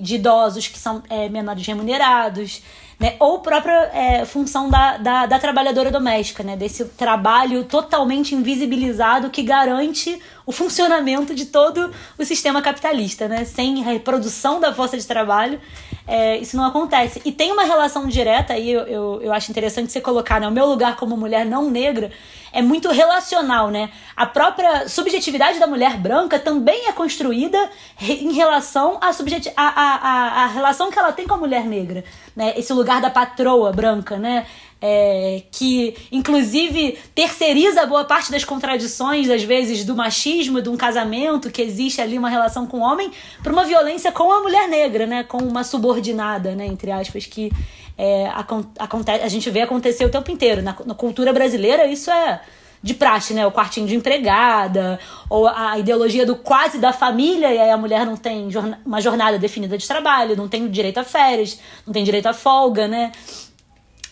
de idosos que são é, menores remunerados né? Ou própria é, função da, da, da, trabalhadora doméstica, né? Desse trabalho totalmente invisibilizado que garante o funcionamento de todo o sistema capitalista, né? Sem reprodução da força de trabalho, é, isso não acontece. E tem uma relação direta, aí eu, eu, eu acho interessante você colocar, né? O meu lugar como mulher não negra é muito relacional, né? A própria subjetividade da mulher branca também é construída em relação à, subjeti a relação que ela tem com a mulher negra, né? Esse lugar da patroa branca, né? É, que inclusive terceiriza boa parte das contradições, às vezes, do machismo, de um casamento, que existe ali uma relação com o homem, para uma violência com a mulher negra, né? Com uma subordinada, né? Entre aspas, que é, acontece, a gente vê acontecer o tempo inteiro. Na, na, cultura brasileira, isso é de praxe, né? O quartinho de empregada, ou a ideologia do quase da família, e aí a mulher não tem jorna uma jornada definida de trabalho, não tem direito a férias, não tem direito a folga, né?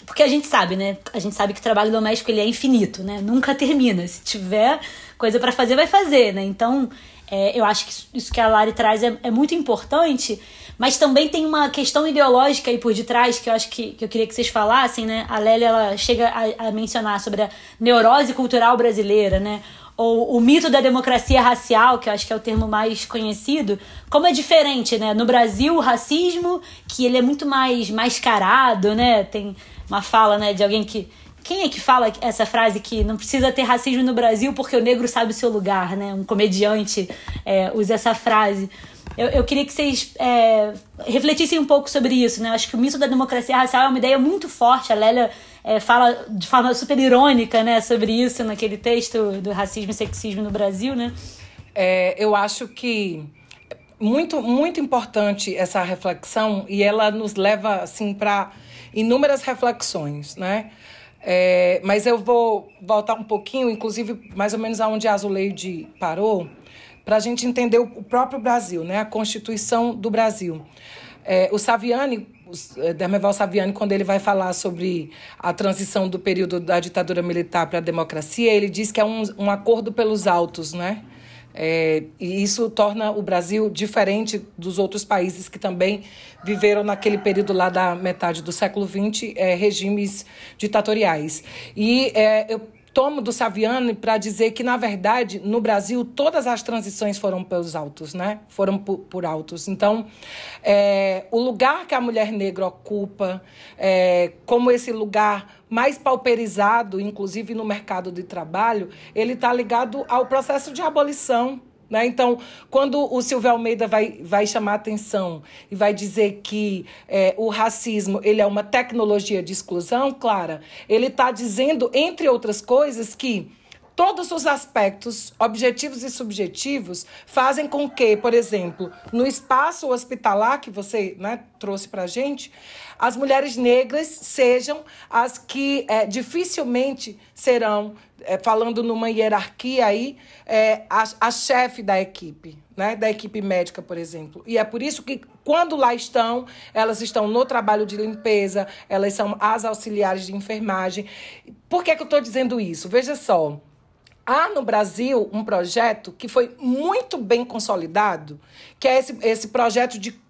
Porque a gente sabe, né? A gente sabe que o trabalho doméstico ele é infinito, né? Nunca termina. Se tiver coisa para fazer, vai fazer, né? Então, é, eu acho que isso que a Lari traz é, é muito importante mas também tem uma questão ideológica aí por detrás que eu acho que, que eu queria que vocês falassem, né? A Lélia ela chega a, a mencionar sobre a neurose cultural brasileira, né? ou o mito da democracia racial, que eu acho que é o termo mais conhecido, como é diferente, né? No Brasil, o racismo, que ele é muito mais mascarado, né? Tem uma fala, né, de alguém que quem é que fala essa frase que não precisa ter racismo no Brasil porque o negro sabe o seu lugar, né? Um comediante é, usa essa frase. Eu, eu queria que vocês é, refletissem um pouco sobre isso, né? Acho que o mito da democracia racial é uma ideia muito forte. A Lélia é, fala de forma super irônica, né, sobre isso naquele texto do racismo e sexismo no Brasil, né? É, eu acho que muito muito importante essa reflexão e ela nos leva assim para inúmeras reflexões, né? É, mas eu vou voltar um pouquinho, inclusive mais ou menos aonde a Azuleide parou, para a gente entender o próprio Brasil, né? a Constituição do Brasil. É, o Saviani, o é, Dermeval Saviani, quando ele vai falar sobre a transição do período da ditadura militar para a democracia, ele diz que é um, um acordo pelos autos, né? É, e isso torna o Brasil diferente dos outros países que também viveram naquele período lá da metade do século XX é, regimes ditatoriais. E é, eu tomo do Saviani para dizer que, na verdade, no Brasil, todas as transições foram pelos altos, né? Foram por, por altos. Então, é, o lugar que a mulher negra ocupa, é, como esse lugar mais pauperizado, inclusive no mercado de trabalho, ele está ligado ao processo de abolição né? Então, quando o Silvio Almeida vai, vai chamar atenção e vai dizer que é, o racismo ele é uma tecnologia de exclusão, Clara, ele está dizendo, entre outras coisas, que todos os aspectos objetivos e subjetivos fazem com que, por exemplo, no espaço hospitalar que você né, trouxe para a gente, as mulheres negras sejam as que é, dificilmente serão é, falando numa hierarquia aí, é, a, a chefe da equipe, né? Da equipe médica, por exemplo. E é por isso que, quando lá estão, elas estão no trabalho de limpeza, elas são as auxiliares de enfermagem. Por que, que eu estou dizendo isso? Veja só. Há no Brasil um projeto que foi muito bem consolidado, que é esse, esse projeto de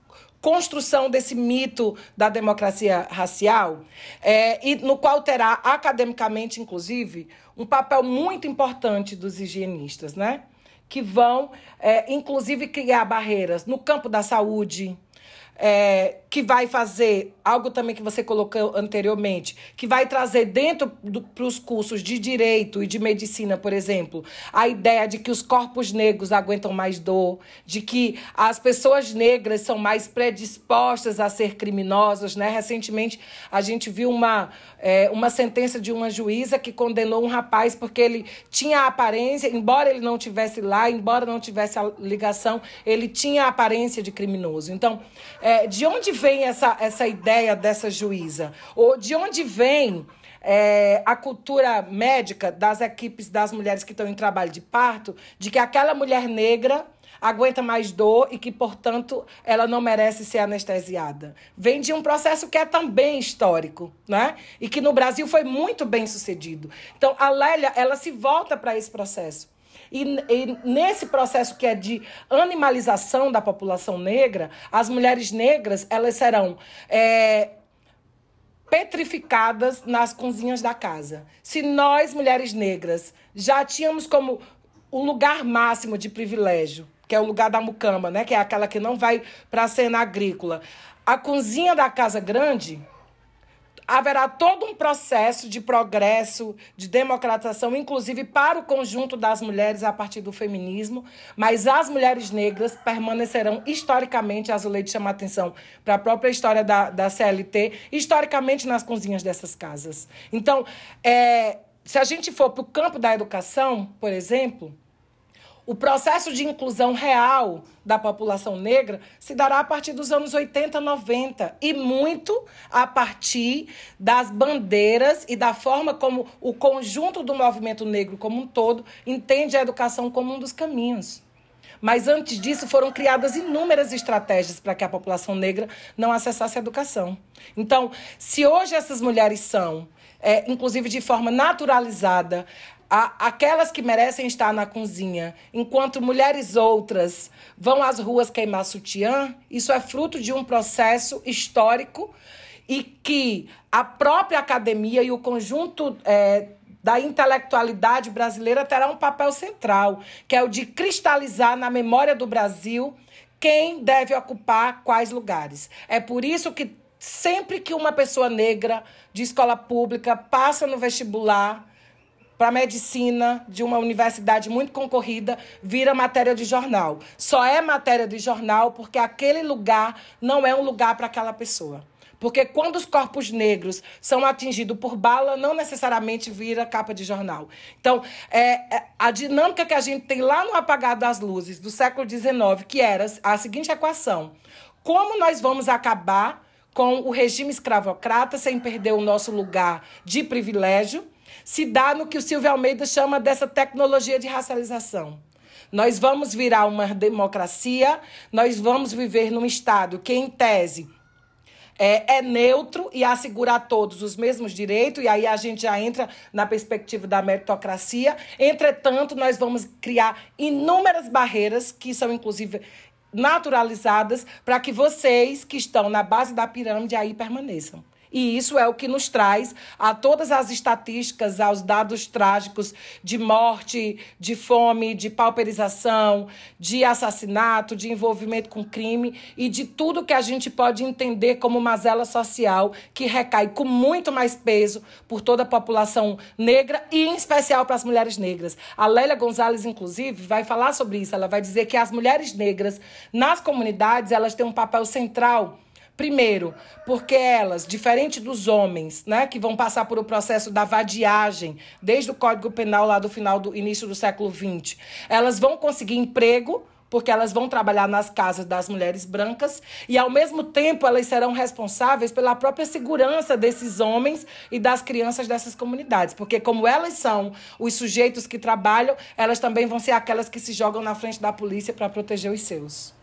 construção desse mito da democracia racial, é, e no qual terá, academicamente, inclusive, um papel muito importante dos higienistas, né? Que vão, é, inclusive, criar barreiras no campo da saúde, é, que vai fazer algo também que você colocou anteriormente, que vai trazer dentro para os cursos de direito e de medicina, por exemplo, a ideia de que os corpos negros aguentam mais dor, de que as pessoas negras são mais predispostas a ser criminosas. Né? Recentemente, a gente viu uma, é, uma sentença de uma juíza que condenou um rapaz porque ele tinha a aparência, embora ele não tivesse lá, embora não tivesse a ligação, ele tinha a aparência de criminoso. Então, é, de onde vem essa, essa ideia dessa juíza? Ou de onde vem é, a cultura médica das equipes das mulheres que estão em trabalho de parto, de que aquela mulher negra aguenta mais dor e que, portanto, ela não merece ser anestesiada. Vem de um processo que é também histórico, né? E que no Brasil foi muito bem sucedido. Então, a Lélia, ela se volta para esse processo. E, e, nesse processo que é de animalização da população negra, as mulheres negras elas serão é, petrificadas nas cozinhas da casa. Se nós, mulheres negras, já tínhamos como o lugar máximo de privilégio, que é o lugar da mucama, né? que é aquela que não vai para a cena agrícola, a cozinha da casa grande haverá todo um processo de progresso, de democratização, inclusive para o conjunto das mulheres a partir do feminismo, mas as mulheres negras permanecerão historicamente, a Zuleide chama atenção para a própria história da, da CLT, historicamente nas cozinhas dessas casas. Então, é, se a gente for para o campo da educação, por exemplo, o processo de inclusão real da população negra se dará a partir dos anos 80, 90 e muito a partir das bandeiras e da forma como o conjunto do movimento negro como um todo entende a educação como um dos caminhos. Mas antes disso foram criadas inúmeras estratégias para que a população negra não acessasse a educação. Então, se hoje essas mulheres são, é, inclusive de forma naturalizada, a, aquelas que merecem estar na cozinha, enquanto mulheres outras vão às ruas queimar sutiã, isso é fruto de um processo histórico e que a própria academia e o conjunto é, da intelectualidade brasileira terá um papel central, que é o de cristalizar na memória do Brasil quem deve ocupar quais lugares. É por isso que sempre que uma pessoa negra de escola pública passa no vestibular, para medicina de uma universidade muito concorrida vira matéria de jornal. Só é matéria de jornal porque aquele lugar não é um lugar para aquela pessoa. Porque quando os corpos negros são atingidos por bala, não necessariamente vira capa de jornal. Então, é, é, a dinâmica que a gente tem lá no apagar das luzes do século XIX, que era a seguinte equação: como nós vamos acabar com o regime escravocrata sem perder o nosso lugar de privilégio? Se dá no que o Silvio Almeida chama dessa tecnologia de racialização. Nós vamos virar uma democracia, nós vamos viver num Estado que, em tese, é, é, neutro e assegura a todos os mesmos direitos, e aí a gente já entra na perspectiva da meritocracia. Entretanto, nós vamos criar inúmeras barreiras, que são inclusive naturalizadas, para que vocês que estão na base da pirâmide aí permaneçam. E isso é o que nos traz a todas as estatísticas, aos dados trágicos de morte, de fome, de pauperização, de assassinato, de envolvimento com crime e de tudo que a gente pode entender como mazela social que recai com muito mais peso por toda a população negra e em especial para as mulheres negras. A Lélia Gonzalez, inclusive, vai falar sobre isso. Ela vai dizer que as mulheres negras nas comunidades elas têm um papel central Primeiro, porque elas, diferente dos homens, né, que vão passar por o processo da vadiagem, desde o Código Penal lá do final do início do século XX, elas vão conseguir emprego, porque elas vão trabalhar nas casas das mulheres brancas e, ao mesmo tempo, elas serão responsáveis pela própria segurança desses homens e das crianças dessas comunidades. Porque, como elas são os sujeitos que trabalham, elas também vão ser aquelas que se jogam na frente da polícia para proteger os seus.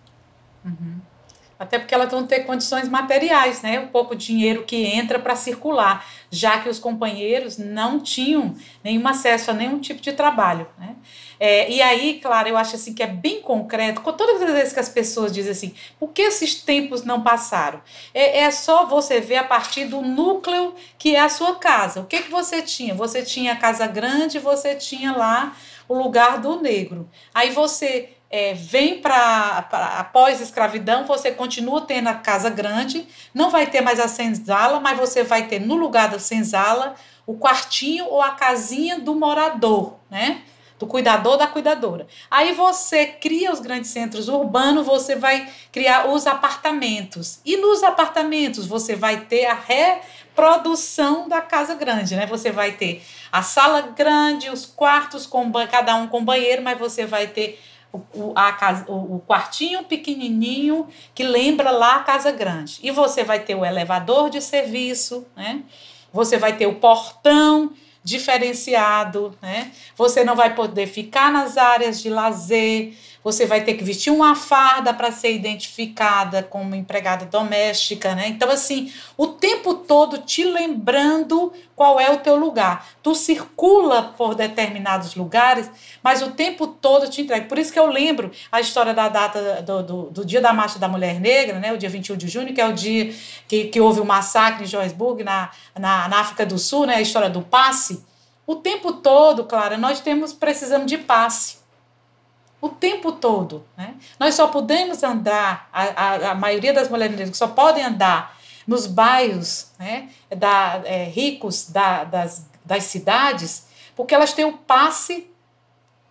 Uhum. Até porque elas vão ter condições materiais, né? O pouco dinheiro que entra para circular, já que os companheiros não tinham nenhum acesso a nenhum tipo de trabalho, né? É, e aí, claro, eu acho assim que é bem concreto. Todas as vezes que as pessoas dizem assim, por que esses tempos não passaram? É, é só você ver a partir do núcleo que é a sua casa. O que, que você tinha? Você tinha a casa grande, você tinha lá o lugar do negro. Aí você é, vem para após a escravidão, você continua tendo a casa grande, não vai ter mais a senzala, mas você vai ter no lugar da senzala o quartinho ou a casinha do morador, né? Do cuidador da cuidadora. Aí você cria os grandes centros urbanos, você vai criar os apartamentos. E nos apartamentos você vai ter a reprodução da casa grande, né? Você vai ter a sala grande, os quartos com cada um com banheiro, mas você vai ter o, a casa, o, o quartinho pequenininho que lembra lá a casa grande. E você vai ter o elevador de serviço, né? Você vai ter o portão diferenciado, né? Você não vai poder ficar nas áreas de lazer, você vai ter que vestir uma farda para ser identificada como empregada doméstica, né? Então, assim, o tempo todo te lembrando qual é o teu lugar. Tu circula por determinados lugares, mas o tempo todo te entrega. Por isso que eu lembro a história da data do, do, do dia da Marcha da Mulher Negra, né? O dia 21 de junho, que é o dia que, que houve o massacre em Johannesburg, na, na, na África do Sul, né? A história do passe. O tempo todo, Clara, nós temos precisamos de passe o tempo todo. Né? Nós só podemos andar, a, a, a maioria das mulheres negras só podem andar nos bairros né, da, é, ricos da, das, das cidades, porque elas têm o passe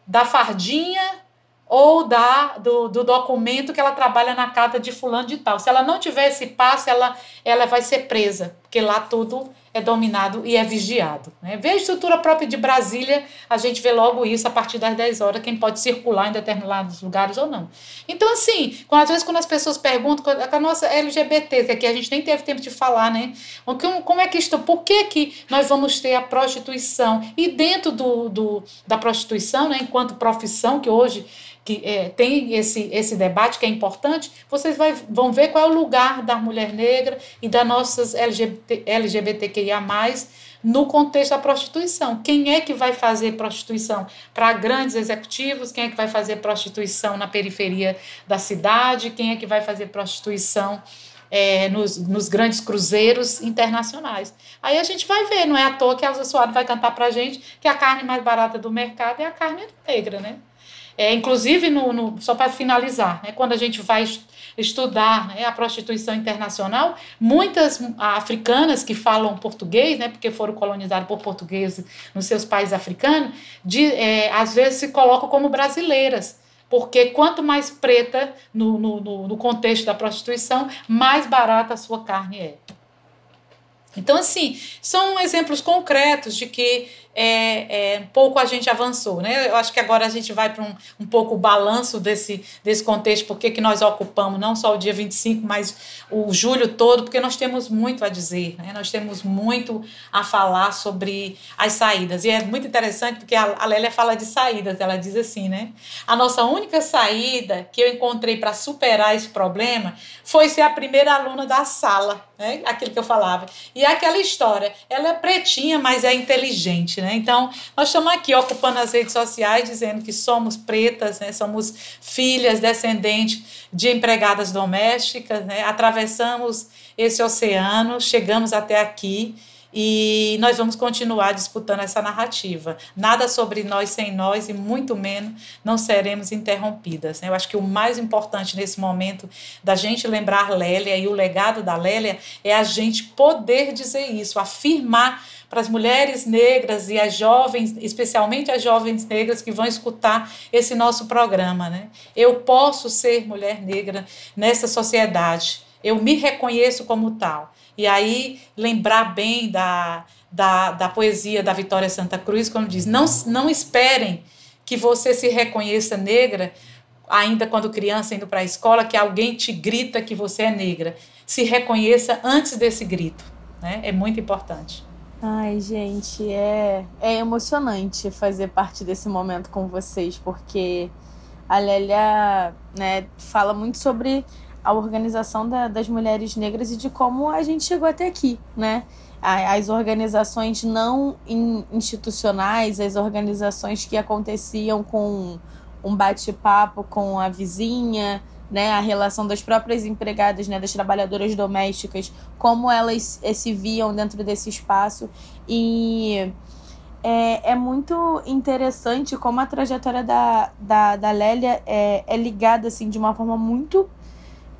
da fardinha ou da, do, do, documento que ela trabalha na casa de fulano de tal. Se ela não tiver esse passe, ela, ela vai ser presa, porque lá tudo é dominado e é vigiado. Né? Vê a estrutura própria de Brasília, a gente vê logo isso a partir das 10 horas, quem pode circular em determinados lugares ou não. Então, assim, às vezes quando as pessoas perguntam, a nossa LGBT, que aqui a gente nem teve tempo de falar, né? Como é que estão, por que, que nós vamos ter a prostituição? E dentro do, do da prostituição, né, enquanto profissão, que hoje que é, tem esse, esse debate que é importante, vocês vai, vão ver qual é o lugar da mulher negra e das nossas LGBT, LGBTQIA, no contexto da prostituição. Quem é que vai fazer prostituição para grandes executivos? Quem é que vai fazer prostituição na periferia da cidade? Quem é que vai fazer prostituição é, nos, nos, grandes cruzeiros internacionais? Aí a gente vai ver, não é à toa que a Elza Soares vai cantar para gente que a carne mais barata do mercado é a carne negra, né? É, inclusive, no, no só para finalizar, né, quando a gente vai estudar né, a prostituição internacional, muitas africanas que falam português, né, porque foram colonizadas por portugueses nos seus países africanos, de, é, às vezes se colocam como brasileiras. Porque quanto mais preta no, no, no contexto da prostituição, mais barata a sua carne é. Então, assim, são exemplos concretos de que é, é, pouco a gente avançou. Né? Eu acho que agora a gente vai para um, um pouco o balanço desse, desse contexto, porque que nós ocupamos não só o dia 25, mas o julho todo, porque nós temos muito a dizer, né? nós temos muito a falar sobre as saídas. E é muito interessante porque a, a Lélia fala de saídas, ela diz assim, né? A nossa única saída que eu encontrei para superar esse problema foi ser a primeira aluna da sala, né? aquilo que eu falava. E é aquela história, ela é pretinha, mas é inteligente, né? Então, nós estamos aqui ocupando as redes sociais dizendo que somos pretas, né? somos filhas, descendentes de empregadas domésticas, né? atravessamos esse oceano, chegamos até aqui e nós vamos continuar disputando essa narrativa. Nada sobre nós sem nós e muito menos não seremos interrompidas. Né? Eu acho que o mais importante nesse momento da gente lembrar Lélia e o legado da Lélia é a gente poder dizer isso, afirmar para as mulheres negras e as jovens, especialmente as jovens negras que vão escutar esse nosso programa. Né? Eu posso ser mulher negra nessa sociedade. Eu me reconheço como tal. E aí lembrar bem da, da, da poesia da Vitória Santa Cruz, quando diz: não, não esperem que você se reconheça negra ainda quando criança indo para a escola, que alguém te grita que você é negra. Se reconheça antes desse grito. Né? É muito importante. Ai, gente, é, é emocionante fazer parte desse momento com vocês, porque a Lélia né, fala muito sobre a organização da, das mulheres negras e de como a gente chegou até aqui, né? As organizações não institucionais, as organizações que aconteciam com um bate-papo com a vizinha, né, a relação das próprias empregadas, né, das trabalhadoras domésticas, como elas eh, se viam dentro desse espaço. E é, é muito interessante como a trajetória da, da, da Lélia é, é ligada assim, de uma forma muito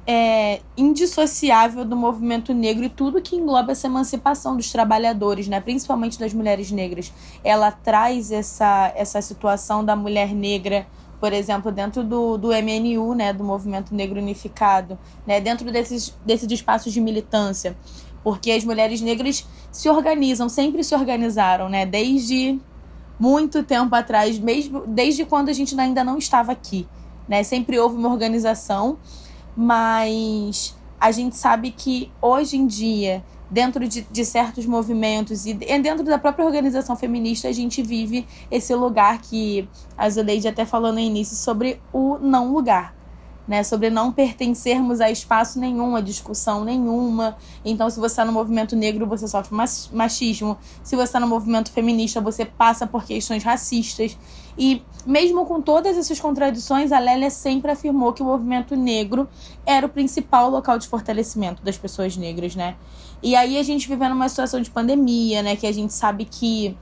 é, indissociável do movimento negro e tudo que engloba essa emancipação dos trabalhadores, né? principalmente das mulheres negras. Ela traz essa, essa situação da mulher negra por exemplo, dentro do, do MNU, né, do Movimento Negro Unificado, né, dentro desses, desses espaços de militância, porque as mulheres negras se organizam, sempre se organizaram, né, desde muito tempo atrás, mesmo desde quando a gente ainda não estava aqui, né, sempre houve uma organização, mas a gente sabe que hoje em dia dentro de, de certos movimentos e dentro da própria organização feminista, a gente vive esse lugar que a Zuleide até falou no início sobre o não lugar né, sobre não pertencermos a espaço nenhum, a discussão nenhuma. Então, se você está no movimento negro, você sofre machismo. Se você está no movimento feminista, você passa por questões racistas. E mesmo com todas essas contradições, a Lélia sempre afirmou que o movimento negro era o principal local de fortalecimento das pessoas negras, né? E aí a gente vivendo uma situação de pandemia, né, que a gente sabe que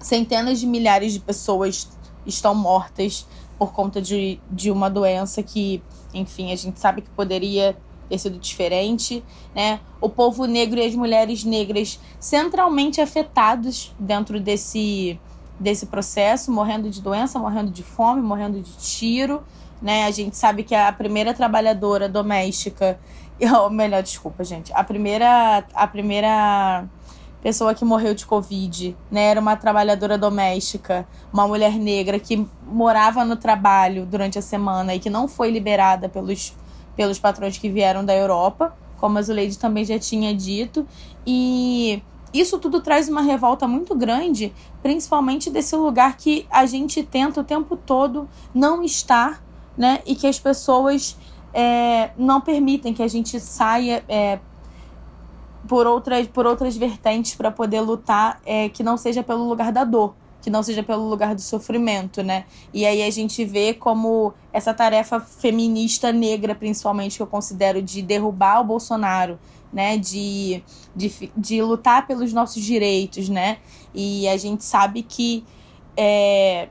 centenas de milhares de pessoas estão mortas por conta de, de uma doença que, enfim, a gente sabe que poderia ter sido diferente, né? O povo negro e as mulheres negras centralmente afetados dentro desse, desse processo, morrendo de doença, morrendo de fome, morrendo de tiro, né? A gente sabe que a primeira trabalhadora doméstica, ou melhor, desculpa, gente, a primeira a primeira pessoa que morreu de Covid, né? Era uma trabalhadora doméstica, uma mulher negra que morava no trabalho durante a semana e que não foi liberada pelos, pelos patrões que vieram da Europa, como a Zuleide também já tinha dito. E isso tudo traz uma revolta muito grande, principalmente desse lugar que a gente tenta o tempo todo não estar, né? E que as pessoas é, não permitem que a gente saia é, por outras, por outras vertentes para poder lutar é, que não seja pelo lugar da dor, que não seja pelo lugar do sofrimento, né? E aí a gente vê como essa tarefa feminista negra, principalmente, que eu considero de derrubar o Bolsonaro, né? De, de, de lutar pelos nossos direitos, né? E a gente sabe que é,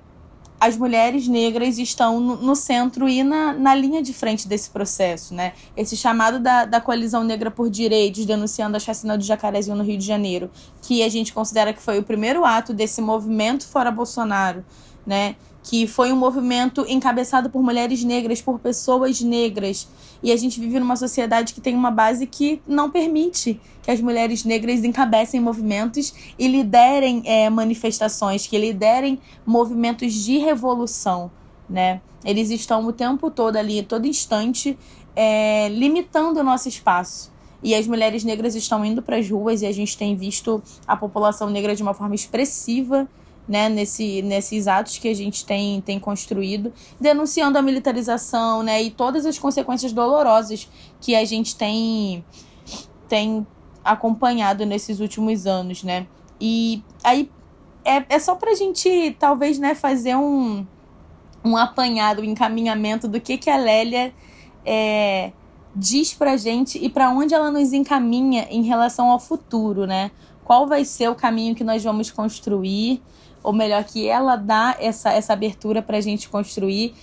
as mulheres negras estão no, no, centro e na, na linha de frente desse processo, né? Esse chamado da, da coalizão negra por direitos, denunciando a chacina do Jacarezinho no Rio de Janeiro, que a gente considera que foi o primeiro ato desse movimento fora Bolsonaro, né? Que foi um movimento encabeçado por mulheres negras, por pessoas negras. E a gente vive numa sociedade que tem uma base que não permite que as mulheres negras encabecem movimentos e liderem é, manifestações, que liderem movimentos de revolução, né? Eles estão o tempo todo ali, todo instante, é, limitando o nosso espaço. E as mulheres negras estão indo para as ruas e a gente tem visto a população negra de uma forma expressiva né, nesse, nesses atos que a gente tem, tem construído, denunciando a militarização né, e todas as consequências dolorosas que a gente tem, tem acompanhado nesses últimos anos. Né? E aí é, é só para a gente, talvez, né, fazer um, um apanhado, um encaminhamento do que, que a Lélia é, diz para gente e para onde ela nos encaminha em relação ao futuro, né? Qual vai ser o caminho que nós vamos construir? Ou melhor, que ela dá essa, essa abertura para a gente construir,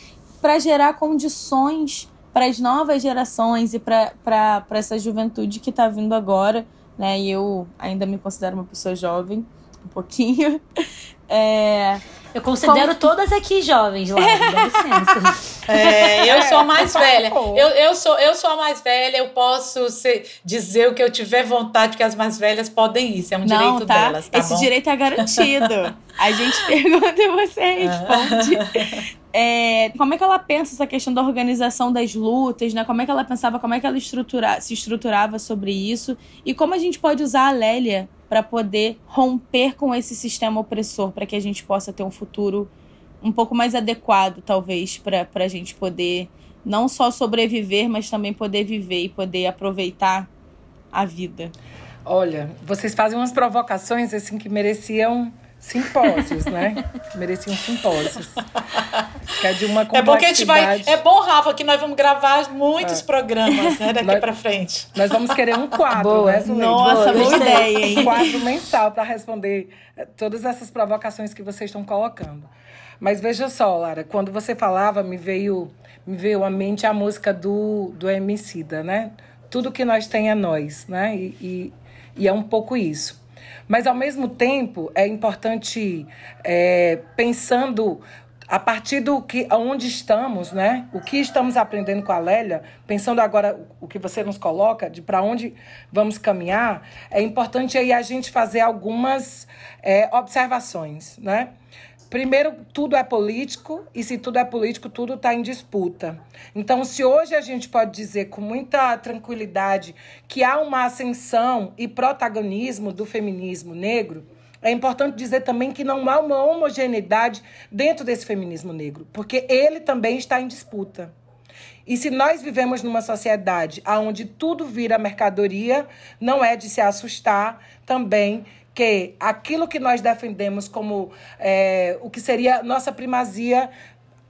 para gerar condições para as novas gerações e para essa juventude que está vindo agora. Né? E eu ainda me considero uma pessoa jovem, um pouquinho. É, eu considero Como... todas aqui jovens, lá, dá licença. É, eu sou a mais velha. Eu, eu, sou, eu sou a mais velha, eu posso ser, dizer o que eu tiver vontade, que as mais velhas podem ir. Isso é um Não, direito tá? delas. Tá Esse bom? direito é garantido. a gente pergunta e você responde. É, como é que ela pensa essa questão da organização das lutas, né? Como é que ela pensava, como é que ela estrutura, se estruturava sobre isso e como a gente pode usar a Lélia para poder romper com esse sistema opressor, para que a gente possa ter um futuro um pouco mais adequado, talvez, para a gente poder não só sobreviver, mas também poder viver e poder aproveitar a vida. Olha, vocês fazem umas provocações assim que mereciam simpósios, né? Mereciam simpósios. Que é de uma É porque a gente vai. É bom, Rafa, que nós vamos gravar muitos é. programas né, daqui para frente. Nós vamos querer um quadro, boa. né, Zuleide? Nossa, boa, boa ideia, hein? Um quadro mensal para responder eh, todas essas provocações que vocês estão colocando. Mas veja só, Lara, quando você falava, me veio, me veio à mente a música do, do Emicida, né? Tudo que nós tem é nós, né? E, e, e é um pouco isso. Mas, ao mesmo tempo, é importante, é, pensando a partir do que onde estamos, né? O que estamos aprendendo com a Lélia, pensando agora o que você nos coloca de para onde vamos caminhar, é importante aí a gente fazer algumas é, observações, né? Primeiro, tudo é político, e se tudo é político, tudo está em disputa. Então, se hoje a gente pode dizer com muita tranquilidade que há uma ascensão e protagonismo do feminismo negro, é importante dizer também que não há uma homogeneidade dentro desse feminismo negro, porque ele também está em disputa. E se nós vivemos numa sociedade onde tudo vira mercadoria, não é de se assustar também que aquilo que nós defendemos como é, o que seria nossa primazia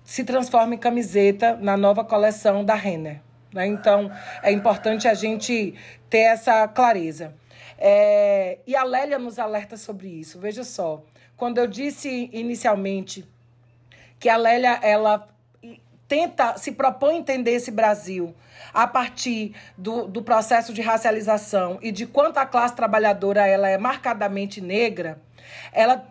se transforma em camiseta na nova coleção da Renner. Né? Então, é importante a gente ter essa clareza. É, e a Lélia nos alerta sobre isso. Veja só, quando eu disse inicialmente que a Lélia ela tenta, se propõe entender esse Brasil a partir do, do processo de racialização e de quanto a classe trabalhadora ela é marcadamente negra, ela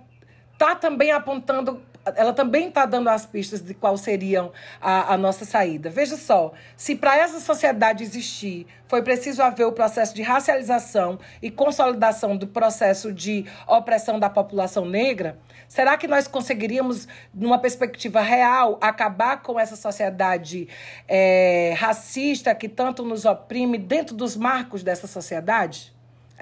está também apontando ela também está dando as pistas de qual seriam a, a nossa saída. Veja só, se para essa sociedade existir foi preciso haver o processo de racialização e consolidação do processo de opressão da população negra, será que nós conseguiríamos, numa perspectiva real, acabar com essa sociedade é, racista que tanto nos oprime dentro dos marcos dessa sociedade?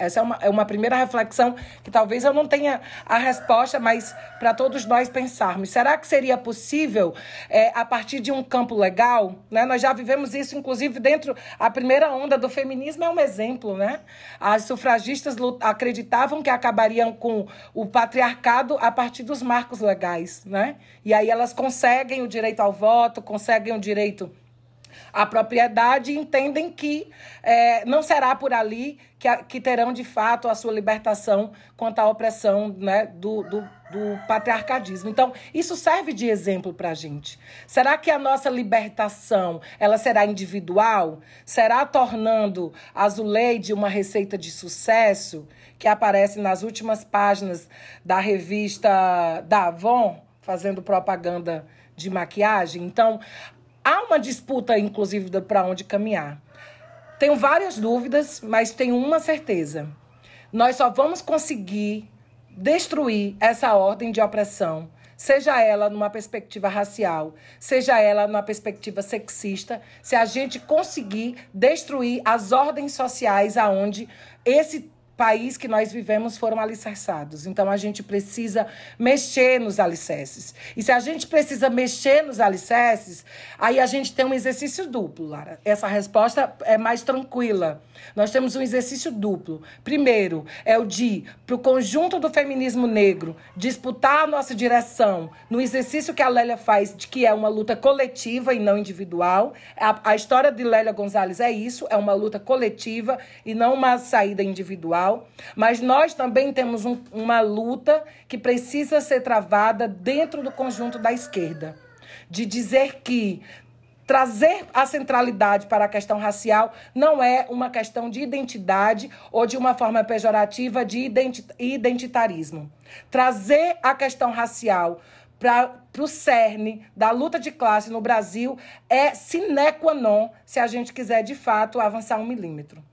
Essa é uma, é uma primeira reflexão que talvez eu não tenha a resposta, mas para todos nós pensarmos. Será que seria possível, é, a partir de um campo legal? Né? Nós já vivemos isso, inclusive, dentro. A primeira onda do feminismo é um exemplo. Né? As sufragistas acreditavam que acabariam com o patriarcado a partir dos marcos legais. Né? E aí elas conseguem o direito ao voto, conseguem o direito a propriedade e entendem que é, não será por ali que, a, que terão de fato a sua libertação quanto à opressão né, do, do, do patriarcadismo. Então, isso serve de exemplo para a gente. Será que a nossa libertação ela será individual? Será tornando a Zuleide uma receita de sucesso que aparece nas últimas páginas da revista da Avon, fazendo propaganda de maquiagem? Então, Há uma disputa, inclusive, para onde caminhar. Tenho várias dúvidas, mas tenho uma certeza. Nós só vamos conseguir destruir essa ordem de opressão, seja ela numa perspectiva racial, seja ela numa perspectiva sexista, se a gente conseguir destruir as ordens sociais aonde esse país que nós vivemos foram alicerçados. Então a gente precisa mexer nos alicerces. E se a gente precisa mexer nos alicerces, aí a gente tem um exercício duplo, Lara. Essa resposta é mais tranquila. Nós temos um exercício duplo. Primeiro, é o de, para o conjunto do feminismo negro, disputar a nossa direção no exercício que a Lélia faz, de que é uma luta coletiva e não individual. A, a história de Lélia Gonzalez é isso, é uma luta coletiva e não uma saída individual. Mas nós também temos um, uma luta que precisa ser travada dentro do conjunto da esquerda. De dizer que Trazer a centralidade para a questão racial não é uma questão de identidade ou de uma forma pejorativa de identitarismo. Trazer a questão racial para o cerne da luta de classe no Brasil é sine qua non se a gente quiser de fato avançar um milímetro.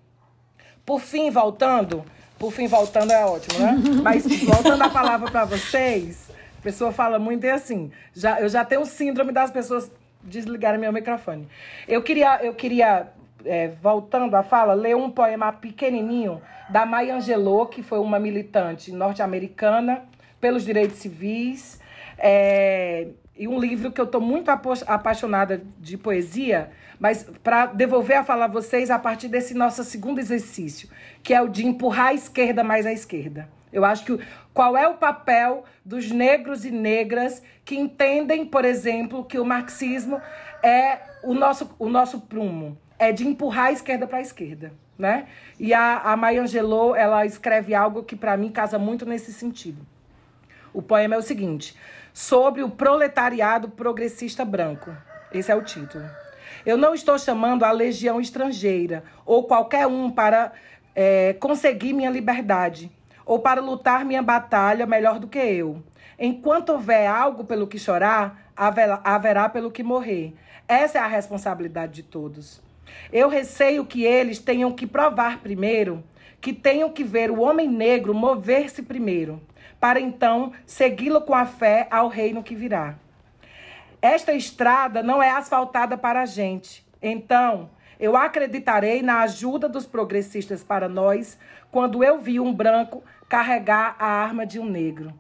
Por fim, voltando, por fim, voltando é ótimo, né? Mas voltando a palavra para vocês, a pessoa fala muito e assim, já, eu já tenho síndrome das pessoas desligar meu microfone. Eu queria, eu queria é, voltando à fala, ler um poema pequenininho da Maya Angelou, que foi uma militante norte-americana pelos direitos civis. É, e um livro que eu estou muito apaixonada de poesia, mas para devolver a fala a vocês a partir desse nosso segundo exercício, que é o de empurrar a esquerda mais à esquerda. Eu acho que qual é o papel dos negros e negras que entendem, por exemplo, que o marxismo é o nosso, o nosso prumo, é de empurrar a esquerda para a esquerda, né? E a, a Maya Angelou, ela escreve algo que para mim casa muito nesse sentido. O poema é o seguinte: sobre o proletariado progressista branco. Esse é o título. Eu não estou chamando a legião estrangeira ou qualquer um para é, conseguir minha liberdade ou para lutar minha batalha melhor do que eu. Enquanto houver algo pelo que chorar, haverá pelo que morrer. Essa é a responsabilidade de todos. Eu receio que eles tenham que provar primeiro, que tenham que ver o homem negro mover-se primeiro, para então segui-lo com a fé ao reino que virá. Esta estrada não é asfaltada para a gente. Então, eu acreditarei na ajuda dos progressistas para nós quando eu vi um branco carregar a arma de um negro.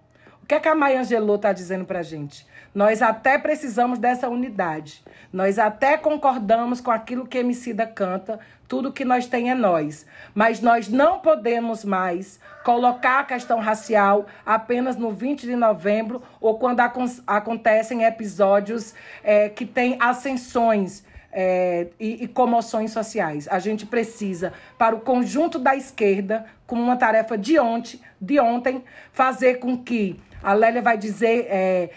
O que, é que a Maya Angelou está dizendo para a gente? Nós até precisamos dessa unidade. Nós até concordamos com aquilo que Emicida canta, tudo que nós tem é nós. Mas nós não podemos mais colocar a questão racial apenas no 20 de novembro ou quando acontecem episódios é, que têm ascensões é, e, e, comoções sociais. A gente precisa, para o conjunto da esquerda, como uma tarefa de ontem, de ontem fazer com que a Lélia vai dizer é,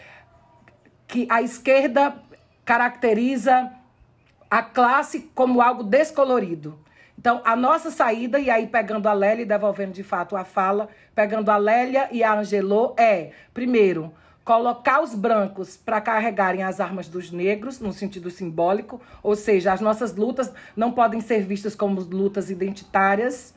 que a esquerda caracteriza a classe como algo descolorido. Então, a nossa saída, e aí pegando a Lélia e devolvendo de fato a fala, pegando a Lélia e a Angelô, é, primeiro, colocar os brancos para carregarem as armas dos negros, no sentido simbólico, ou seja, as nossas lutas não podem ser vistas como lutas identitárias,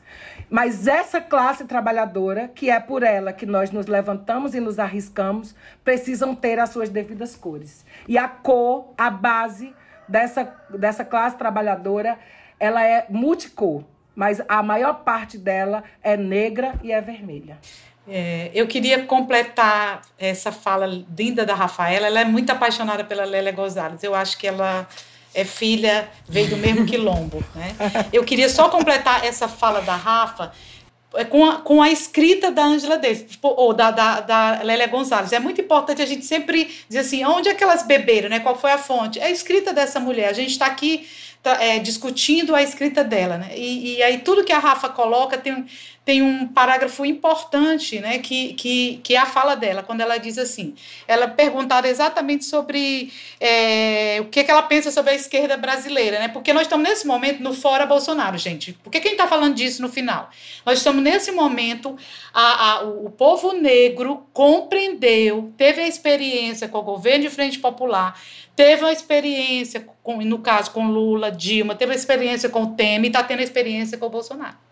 mas essa classe trabalhadora, que é por ela que nós nos levantamos e nos arriscamos, precisam ter as suas devidas cores. E a cor, a base dessa, dessa classe trabalhadora, ela é multicor, mas a maior parte dela é negra e é vermelha. É, eu queria completar essa fala linda da Rafaela. Ela é muito apaixonada pela Lélia Gonzalez. Eu acho que ela é filha, veio do mesmo quilombo. Né? Eu queria só completar essa fala da Rafa com a, com a escrita da Angela Davis, tipo, ou da, da, da Lélia Gonzalez. É muito importante a gente sempre dizer assim, onde é que elas beberam, né? qual foi a fonte? É a escrita dessa mulher. A gente está aqui tá, é, discutindo a escrita dela. Né? E, e aí tudo que a Rafa coloca tem tem um parágrafo importante, né, que, que, que é a fala dela, quando ela diz assim, ela perguntada exatamente sobre é, o que, que ela pensa sobre a esquerda brasileira, né, porque nós estamos nesse momento no fora Bolsonaro, gente, por que quem está falando disso no final? Nós estamos nesse momento, a, a, o povo negro compreendeu, teve a experiência com o governo de frente popular, teve uma experiência, com, no caso com Lula, Dilma, teve a experiência com o Temer e está tendo a experiência com o Bolsonaro.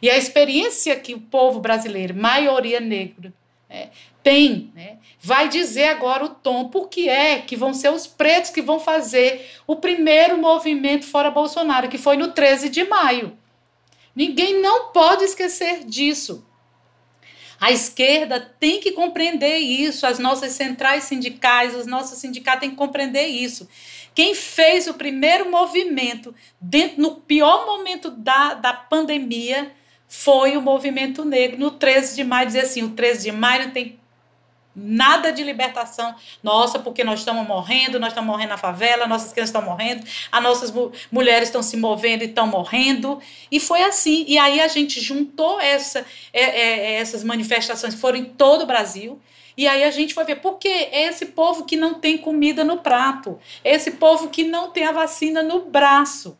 E a experiência que o povo brasileiro, maioria negra, né, tem, né, vai dizer agora o tom, porque é que vão ser os pretos que vão fazer o primeiro movimento fora Bolsonaro, que foi no 13 de maio. Ninguém não pode esquecer disso. A esquerda tem que compreender isso, as nossas centrais sindicais, os nossos sindicatos têm que compreender isso. Quem fez o primeiro movimento dentro, no pior momento da, da pandemia foi o movimento negro no 13 de maio, dizer assim, o 13 de maio não tem nada de libertação nossa, porque nós estamos morrendo, nós estamos morrendo na favela, nossas crianças estão morrendo, as nossas mu mulheres estão se movendo e estão morrendo, e foi assim, e aí a gente juntou essa, é, é, essas manifestações, foram em todo o Brasil, e aí a gente foi ver, porque é esse povo que não tem comida no prato, é esse povo que não tem a vacina no braço,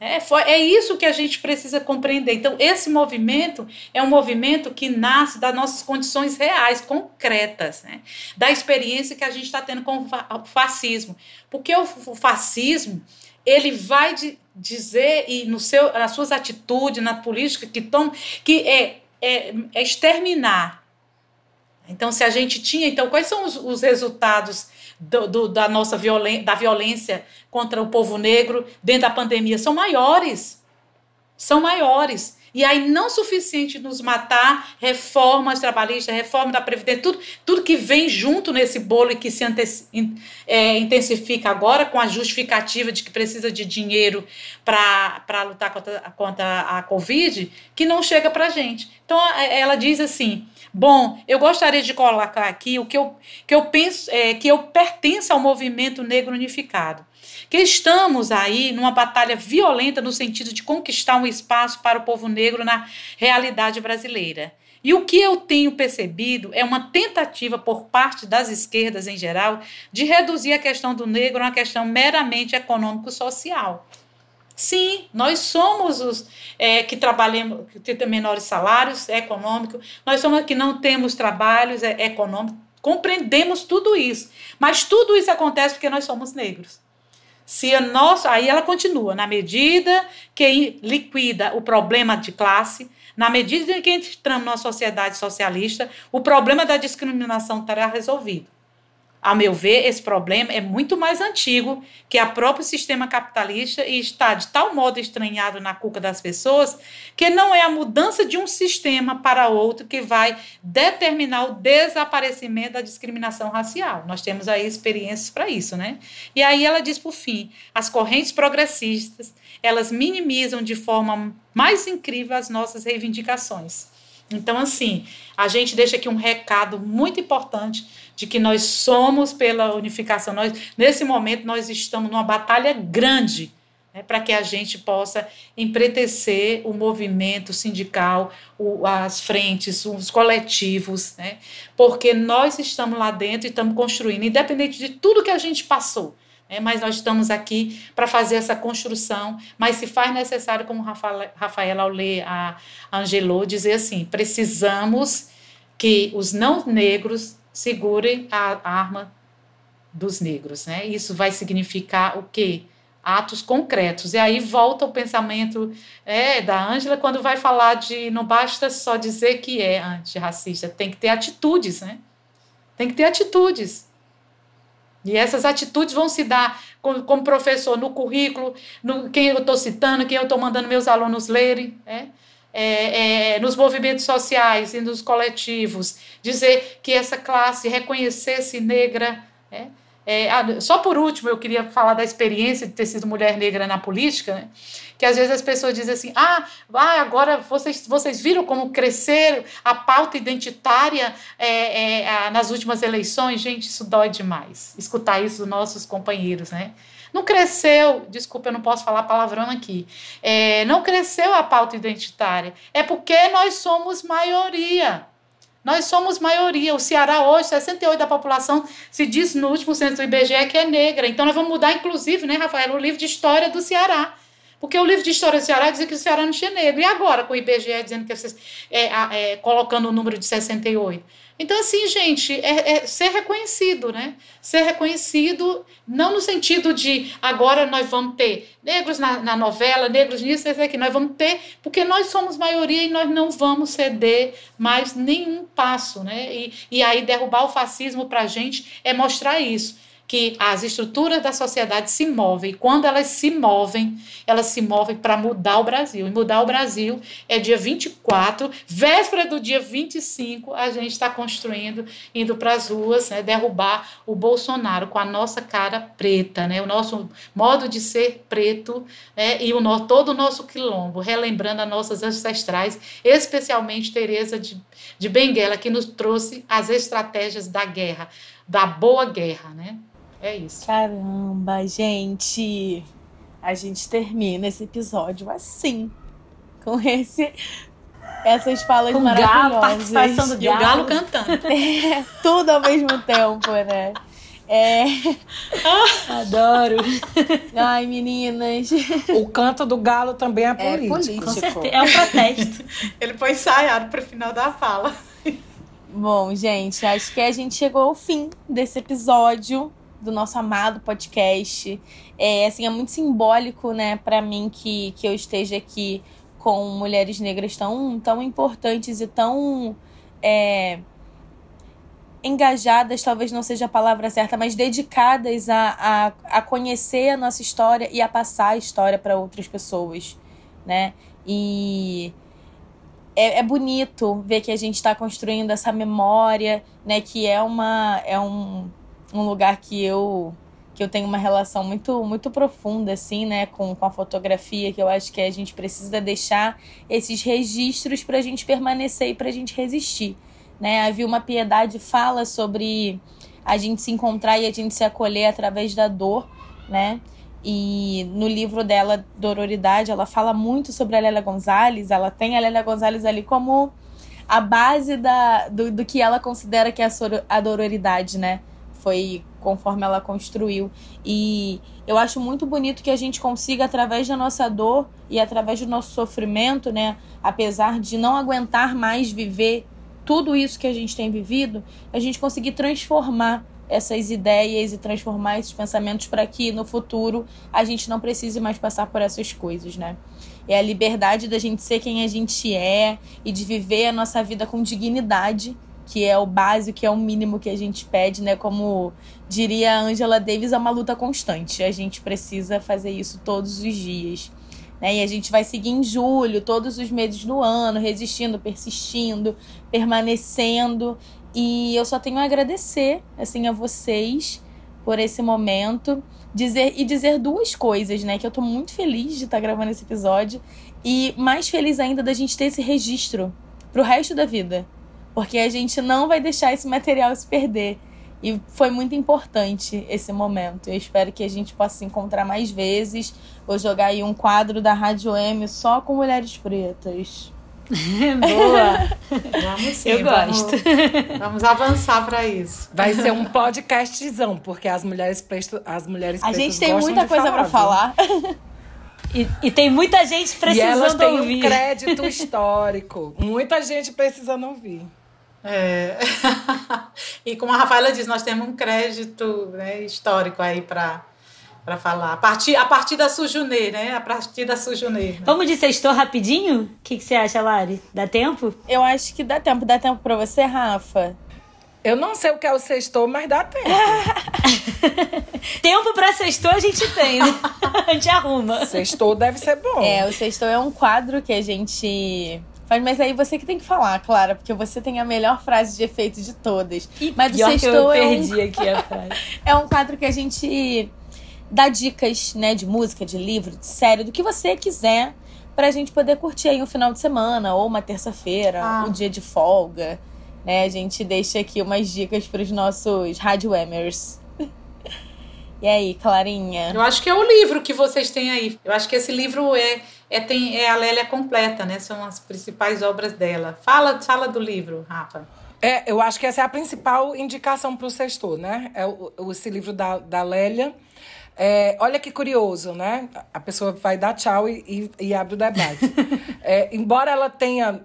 é, foi, é isso que a gente precisa compreender. Então, esse movimento é um movimento que nasce das nossas condições reais, concretas, né? da experiência que a gente está tendo com o fascismo. Porque o, o fascismo, ele vai de, dizer, e no seu, nas suas atitudes, na política que toma, que é, é, é exterminar. Então, se a gente tinha, então, quais são os, os resultados do, do, da nossa violen da violência contra o povo negro dentro da pandemia são maiores. São maiores. E aí, não suficiente nos matar, reformas trabalhistas, reforma da Previdência, tudo, tudo que vem junto nesse bolo e que se é, intensifica agora com a justificativa de que precisa de dinheiro para lutar contra, contra a Covid, que não chega para a gente. Então, ela diz assim: Bom, eu gostaria de colocar aqui o que eu, que eu penso, é, que eu pertenço ao movimento negro unificado. Que estamos aí numa batalha violenta no sentido de conquistar um espaço para o povo negro na realidade brasileira. E o que eu tenho percebido é uma tentativa por parte das esquerdas em geral de reduzir a questão do negro a uma questão meramente econômico-social. Sim, nós somos os é, que trabalhamos, que temos menores salários é econômicos, nós somos que não temos trabalhos é, econômicos, compreendemos tudo isso. Mas tudo isso acontece porque nós somos negros. Se a nossa, aí ela continua, na medida que liquida o problema de classe, Na medida em que entramos numa sociedade socialista, o problema da discriminação estará resolvido. A meu ver, esse problema é muito mais antigo que o próprio sistema capitalista e está de tal modo estranhado na cuca das pessoas que não é a mudança de um sistema para outro que vai determinar o desaparecimento da discriminação racial. Nós temos aí experiências para isso, né? E aí ela diz por fim, as correntes progressistas, elas minimizam de forma mais incrível as nossas reivindicações. Então, assim, a gente deixa aqui um recado muito importante de que nós somos pela unificação. Nós, nesse momento, nós estamos numa batalha grande né, para que a gente possa empretecer o movimento sindical, o, as frentes, os coletivos, né, porque nós estamos lá dentro e estamos construindo, independente de tudo que a gente passou. É, mas nós estamos aqui para fazer essa construção. Mas se faz necessário, como Rafaela, ao ler a Angelou, dizer assim: precisamos que os não negros segurem a arma dos negros. Né? Isso vai significar o quê? Atos concretos. E aí volta o pensamento é, da Ângela quando vai falar de não basta só dizer que é antirracista, tem que ter atitudes, né? Tem que ter atitudes. E essas atitudes vão se dar como, como professor no currículo, no quem eu estou citando, quem eu estou mandando meus alunos lerem, né? É, é, nos movimentos sociais e nos coletivos, dizer que essa classe reconhecesse negra. Né? É, ah, só por último, eu queria falar da experiência de ter sido mulher negra na política, né? que às vezes as pessoas dizem assim: ah, ah agora vocês, vocês viram como crescer a pauta identitária é, é, nas últimas eleições? Gente, isso dói demais. Escutar isso dos nossos companheiros, né? Não cresceu, desculpa, eu não posso falar palavrão aqui. É, não cresceu a pauta identitária. É porque nós somos maioria. Nós somos maioria. O Ceará hoje, 68% da população se diz no último censo do IBGE que é negra. Então nós vamos mudar, inclusive, né, Rafael, o livro de história do Ceará. Porque o livro de história do Ceará dizia que o Ceará não tinha negro. E agora, com o IBGE dizendo que vocês, é, é, colocando o número de 68? Então, assim, gente, é, é, ser reconhecido, né? Ser reconhecido, não no sentido de agora nós vamos ter negros na, na novela, negros nisso, isso aqui. Nós vamos ter, porque nós somos maioria e nós não vamos ceder mais nenhum passo, né? E, e aí derrubar o fascismo para a gente é mostrar isso que as estruturas da sociedade se movem. E quando elas se movem, elas se movem para mudar o Brasil. E mudar o Brasil é dia 24, véspera do dia 25, a gente está construindo, indo para as ruas, né, derrubar o Bolsonaro com a nossa cara preta, né, o nosso modo de ser preto né, e o todo o nosso quilombo, relembrando as nossas ancestrais, especialmente Teresa de, de Benguela, que nos trouxe as estratégias da guerra, da boa guerra, né? É isso. Caramba, gente. A gente termina esse episódio assim. Com esse. Essas falas com maravilhosas. Galo, participação do e o galo cantando. É, tudo ao mesmo tempo, né? É. Adoro. Ai, meninas. O canto do galo também é político. É, político. Com certeza. é um protesto. Ele foi ensaiado para o final da fala. Bom, gente, acho que a gente chegou ao fim desse episódio do nosso amado podcast. É, assim, é muito simbólico, né, para mim que, que eu esteja aqui com mulheres negras tão, tão importantes e tão é, engajadas, talvez não seja a palavra certa, mas dedicadas a, a, a conhecer a nossa história e a passar a história para outras pessoas, né? E é, é bonito ver que a gente está construindo essa memória, né? Que é uma é um um lugar que eu que eu tenho uma relação muito muito profunda assim, né, com, com a fotografia, que eu acho que a gente precisa deixar esses registros para a gente permanecer e para a gente resistir, né? A Vilma Piedade fala sobre a gente se encontrar e a gente se acolher através da dor, né? E no livro dela, Dororidade, ela fala muito sobre a Lélia Gonzalez. Ela tem a Lélia Gonzalez ali como a base da, do, do que ela considera que é a, a dororidade, né? Foi conforme ela construiu. E eu acho muito bonito que a gente consiga, através da nossa dor e através do nosso sofrimento, né, apesar de não aguentar mais viver tudo isso que a gente tem vivido, a gente conseguir transformar essas ideias e transformar esses pensamentos para que no futuro a gente não precise mais passar por essas coisas, né? É a liberdade da gente ser quem a gente é e de viver a nossa vida com dignidade, que é o básico, que é o mínimo que a gente pede, né? Como diria a Angela Davis, é uma luta constante. A gente precisa fazer isso todos os dias. Né? E a gente vai seguir em julho, todos os meses do ano, resistindo, persistindo, permanecendo. E eu só tenho a agradecer assim a vocês por esse momento, dizer e dizer duas coisas, né, que eu tô muito feliz de estar tá gravando esse episódio e mais feliz ainda da gente ter esse registro pro resto da vida, porque a gente não vai deixar esse material se perder. E foi muito importante esse momento. Eu espero que a gente possa se encontrar mais vezes. Vou jogar aí um quadro da Rádio M só com mulheres pretas. Boa! Vamos sim, Eu vamos, gosto. Vamos avançar para isso. Vai ser um podcastzão, porque as mulheres pretas, as mulheres A pretas gente tem muita coisa falar, para falar. E, e tem muita gente E elas precisando têm ouvir. um crédito histórico. Muita gente precisando ouvir. É. e como a Rafaela diz, nós temos um crédito né, histórico aí para para falar. A partir, a partir da Sujunê, né? A partir da Sujunê. Né? Vamos de sextou rapidinho? O que, que você acha, Lari? Dá tempo? Eu acho que dá tempo. Dá tempo para você, Rafa? Eu não sei o que é o sextor, mas dá tempo. Tempo pra sextou a gente tem, né? A gente arruma. Sextor deve ser bom. É, o Sextou é um quadro que a gente mas aí você que tem que falar, Clara, porque você tem a melhor frase de efeito de todas. Mas o Pior que eu Sextou é um, perdi aqui a frase. é um quadro que a gente dá dicas, né, de música, de livro, de série, do que você quiser, pra gente poder curtir aí um final de semana ou uma terça-feira, Ah. um dia de folga, né? A gente deixa aqui umas dicas pros nossos rádio Emers. E aí, Clarinha? Eu acho que é o livro que vocês têm aí. Eu acho que esse livro é, é, tem, é a Lélia completa, né? São as principais obras dela. Fala, fala do livro, Rafa. É, eu acho que essa é a principal indicação para o sextor, né? É o, esse livro da, da Lélia. É, olha que curioso, né? A pessoa vai dar tchau e, e, e abre o debate. É, embora ela tenha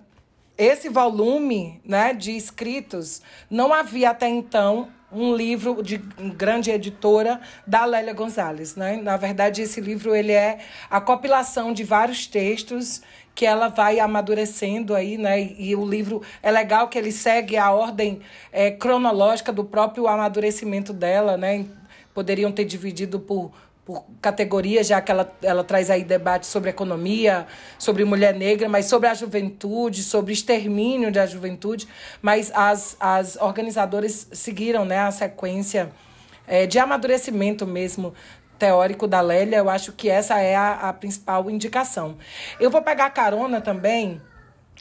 esse volume né, de escritos, não havia até então um livro de grande editora da Lélia Gonzalez. Né? Na verdade, esse livro ele é a compilação de vários textos que ela vai amadurecendo aí, né? E, o livro é legal que ele segue a ordem eh, cronológica do próprio amadurecimento dela, né? Poderiam ter dividido por, por categorias, já que ela, ela traz aí debate sobre economia, sobre mulher negra, mas sobre a juventude, sobre extermínio da juventude. Mas as, as organizadoras seguiram né, a sequência eh, de amadurecimento mesmo teórico da Lélia, eu acho que essa é a, a principal indicação. Eu vou pegar carona também,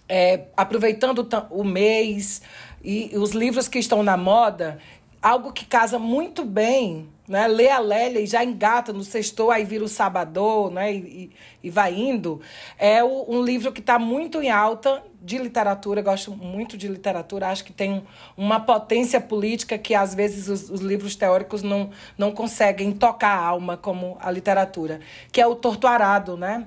é, aproveitando o mês e os livros que estão na moda, algo que casa muito bem, né? Lê a Lélia e já engata no sextou, aí vira o sabador, né? E, e- vai indo. É o- um livro que está muito em alta de literatura, gosto muito de literatura, acho que tem um- uma potência política que às vezes os, os livros teóricos não, não conseguem tocar a alma como a literatura, que é o Torturado, né?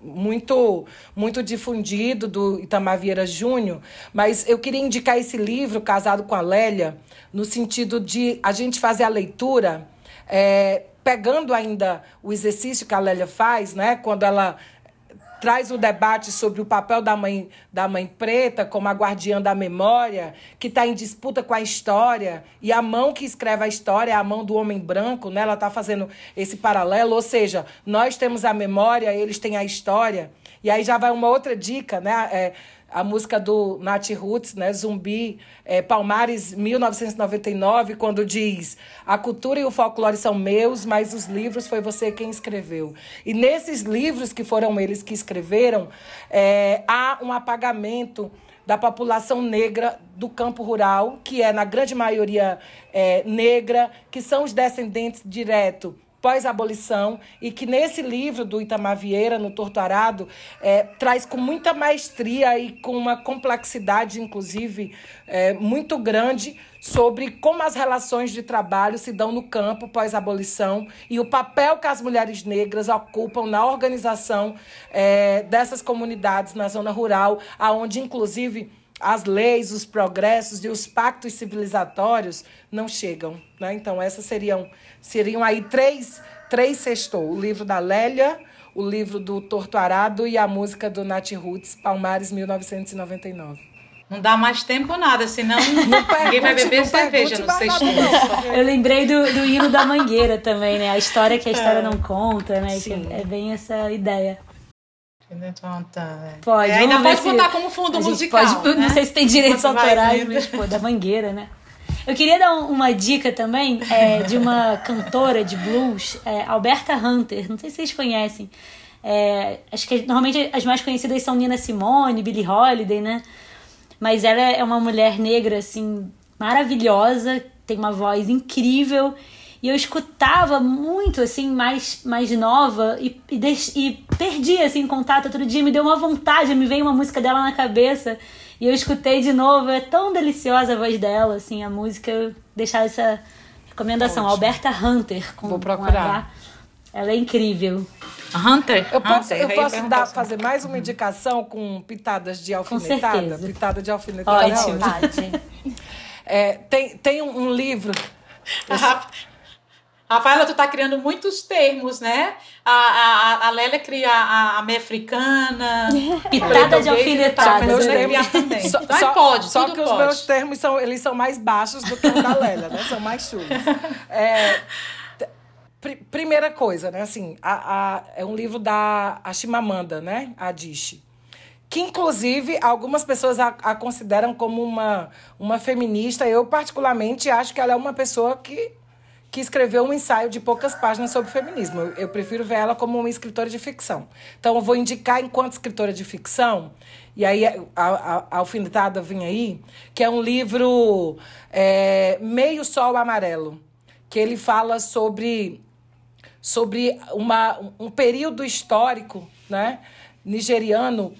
Muito muito difundido do Itamar Vieira Júnior, mas eu queria indicar esse livro, Casado com a Lélia, no sentido de a gente fazer a leitura, é, pegando ainda o exercício que a Lélia faz, né, quando ela traz o debate sobre o papel da mãe, da mãe preta como a guardiã da memória, que está em disputa com a história, e a mão que escreve a história é a mão do homem branco, né? ela está fazendo esse paralelo, ou seja, nós temos a memória, eles têm a história. E aí já vai uma outra dica, né? É, a música do Nat Roots, né? Zumbi, é, Palmares, 1999, quando diz: A cultura e o folclore são meus, mas os livros foi você quem escreveu. E nesses livros que foram eles que escreveram, é, há um apagamento da população negra do campo rural, que é, na grande maioria, é, negra, que são os descendentes direto pós-abolição e que nesse livro do Itamar Vieira, no Torturado, é, traz com muita maestria e com uma complexidade, inclusive, é, muito grande sobre como as relações de trabalho se dão no campo pós-abolição e o papel que as mulheres negras ocupam na organização é, dessas comunidades na zona rural, aonde inclusive as leis, os progressos e os pactos civilizatórios não chegam. Né? Então, essas seriam, seriam aí três, três sextou. O livro da Lélia, o livro do Torto Arado e a música do Nat Roots, Palmares, 1999. Não dá mais tempo nada, senão ninguém vai beber cerveja no sexto. Eu lembrei do, do hino da mangueira também, né? A história que a história é. não conta, né? É bem essa ideia. Pode. É, ainda pode botar como fundo musical. Pode, né? Não sei se tem direitos autorais, mas pô, da mangueira, né? Eu queria dar uma dica também é, de uma cantora de blues, é, Alberta Hunter. Não sei se vocês conhecem. É, acho que normalmente as mais conhecidas são Nina Simone, Billie Holiday, né? Mas ela é uma mulher negra, assim, maravilhosa, tem uma voz incrível. E eu escutava muito, assim, mais, mais nova e, e, deix, e perdi, assim, contato outro dia. Me deu uma vontade, me veio uma música dela na cabeça. E eu escutei de novo. É tão deliciosa a voz dela, assim, a música. Eu deixar essa recomendação. Ótimo. Alberta Hunter. Com, Vou procurar. Ela é incrível. Hunter? Eu posso, Hunter. eu posso dar, fazer mais uma indicação com pitadas de alfinetada? Com certeza. Pitada de alfinetada. Ótimo. É, tem, tem um, um livro. Rafaela, tu tá criando muitos termos, né? A, a, a Lélia cria a, a meia africana, pitada de alfinetada. Meus termos, também. Só, então, só, pode, só que pode. os meus termos são, eles são mais baixos do que o da Lélia, né? São mais chulos. É, pr primeira coisa, né? Assim, a, a, é um livro da Ashimamanda, né? A Adichie que inclusive algumas pessoas a, a, consideram como uma, uma feminista. Eu, particularmente, acho que ela é uma pessoa que que escreveu um ensaio de poucas páginas sobre feminismo. Eu, eu, prefiro ver ela como uma escritora de ficção. Então, eu vou indicar enquanto escritora de ficção, e aí a, a, a alfinetada vem aí, que é um livro é, Meio Sol Amarelo, que ele fala sobre, sobre uma, um período histórico né, nigeriano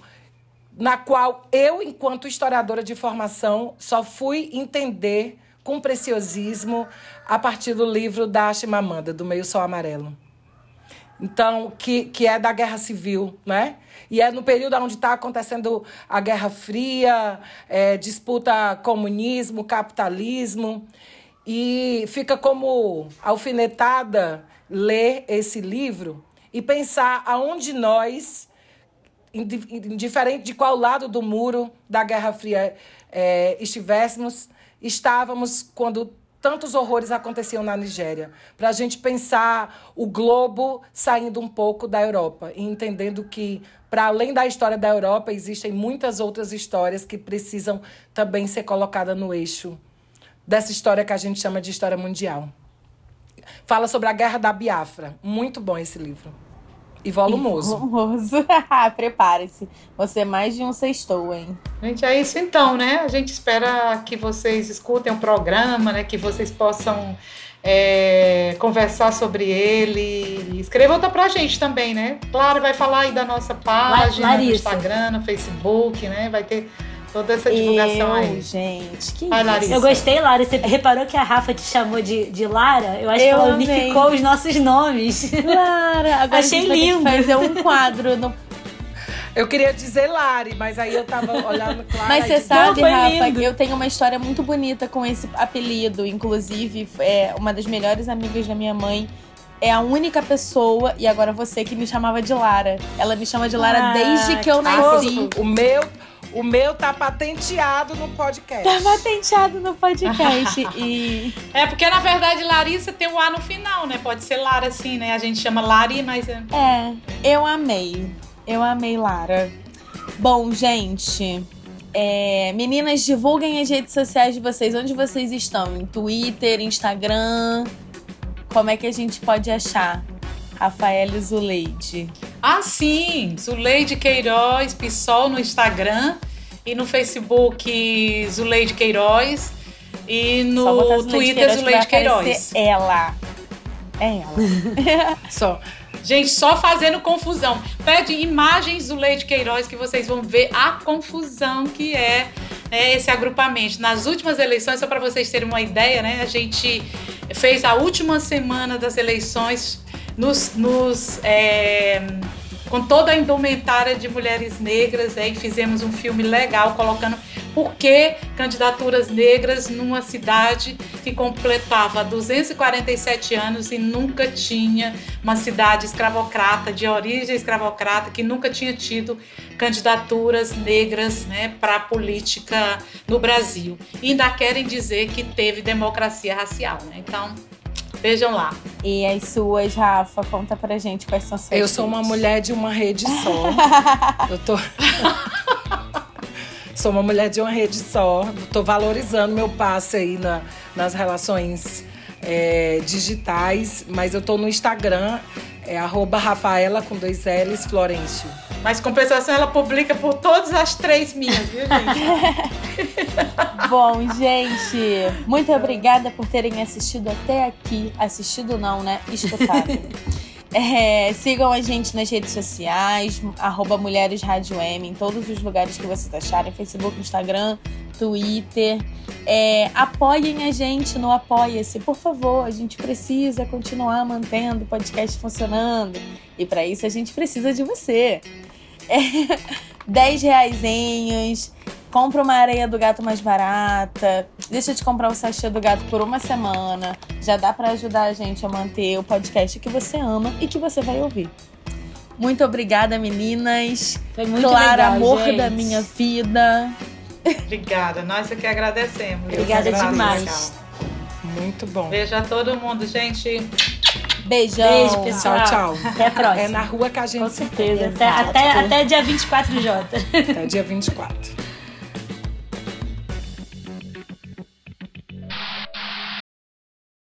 na qual eu, enquanto historiadora de formação, só fui entender com preciosismo a partir do livro da Chimamanda, do Meio Sol Amarelo. Então, que, que é da Guerra Civil, né? E é no período onde está acontecendo a Guerra Fria, é, disputa comunismo, capitalismo. E fica como alfinetada ler esse livro e pensar aonde nós, indiferente de qual lado do muro da Guerra Fria é, estivéssemos, estávamos quando tantos horrores aconteciam na Nigéria. Para a gente pensar o globo saindo um pouco da Europa e entendendo que, para além da história da Europa, existem muitas outras histórias que precisam também ser colocadas no eixo dessa história que a gente chama de história mundial. Fala sobre a Guerra da Biafra. Muito bom esse livro. E volumoso. E volumoso. Prepare-se. Você é mais de um sextou, hein? Gente, é isso então, né? A gente espera que vocês escutem o programa, né? Que vocês possam é, conversar sobre ele. Escreva outra pra gente também, né? Claro, vai falar aí da nossa página Larissa. no Instagram, no Facebook, né? Vai ter Toda essa divulgação eu, aí. gente, que Ai, Larissa. Eu gostei, Lara. Você reparou que a Rafa te chamou de, de Lara? Eu acho eu que ela amei. unificou os nossos nomes. Lara, agora Achei lindo. fazer um quadro no eu queria dizer Lari, mas aí eu tava olhando Clara. Mas você sabe, Rafa, lindo. eu tenho uma história muito bonita com esse apelido. Inclusive, é uma das melhores amigas da minha mãe. É a única pessoa, e agora você, que me chamava de Lara. Ela me chama de Lara ah, desde que eu nasci. O meu o meu tá patenteado no podcast. Tá patenteado no podcast. e... É porque, na verdade, Larissa tem um A no final, né? Pode ser Lara, assim, né? A gente chama Lari, mas. É, é eu amei. Eu amei Lara. Bom, gente. É, meninas, divulguem as redes sociais de vocês. Onde vocês estão? Em Twitter, Instagram? Como é que a gente pode achar? Rafael Zuleide. Ah, sim! Zuleide Queiroz, PSOL no Instagram e no Facebook Zuleide Queiroz e no Twitter Zuleide Queiroz. Ela. É ela. só. Gente, só fazendo confusão. Pede imagens do Leite Queiroz que vocês vão ver a confusão que é né, esse agrupamento. Nas últimas eleições, só para vocês terem uma ideia, né? A gente fez a última semana das eleições nos, nos é, com toda a indumentária de mulheres negras, aí fizemos um filme legal colocando por que candidaturas negras numa cidade que completava 247 anos e nunca tinha uma cidade escravocrata, de origem escravocrata, que nunca tinha tido candidaturas negras né, para a política no Brasil. E ainda querem dizer que teve democracia racial. Né? Então, Vejam lá. E as suas, Rafa, conta pra gente quais são suas. Eu sou uma mulher de uma rede só. eu tô. sou uma mulher de uma rede só. Tô valorizando meu passe aí na, nas relações é, digitais, mas eu tô no Instagram, é arroba Rafaela com dois L's Florencio. Mas compensação ela publica por todas as três minhas, viu, gente? Bom, gente, muito obrigada por terem assistido até aqui. Assistido não, né? Escutado. É, sigam a gente nas redes sociais, arroba Mulheres Rádio M, em todos os lugares que vocês acharem, Facebook, Instagram, Twitter. É, apoiem a gente no Apoia-se, por favor. A gente precisa continuar mantendo o podcast funcionando. E para isso a gente precisa de você. É, 10 reaisinhos compra uma areia do gato mais barata, deixa de comprar o sachê do gato por uma semana. Já dá para ajudar a gente a manter o podcast que você ama e que você vai ouvir. Muito obrigada, meninas. Foi muito Clara, legal, amor gente. da minha vida. Obrigada, nós é que agradecemos. Obrigada demais. Muito bom. Beijo a todo mundo, gente. Beijão. Beijo, pessoal. Tchau, tchau. Até a próxima. É na rua que a gente Com se certeza. encontra. Até, até, até dia 24 de Jota. Até dia 24.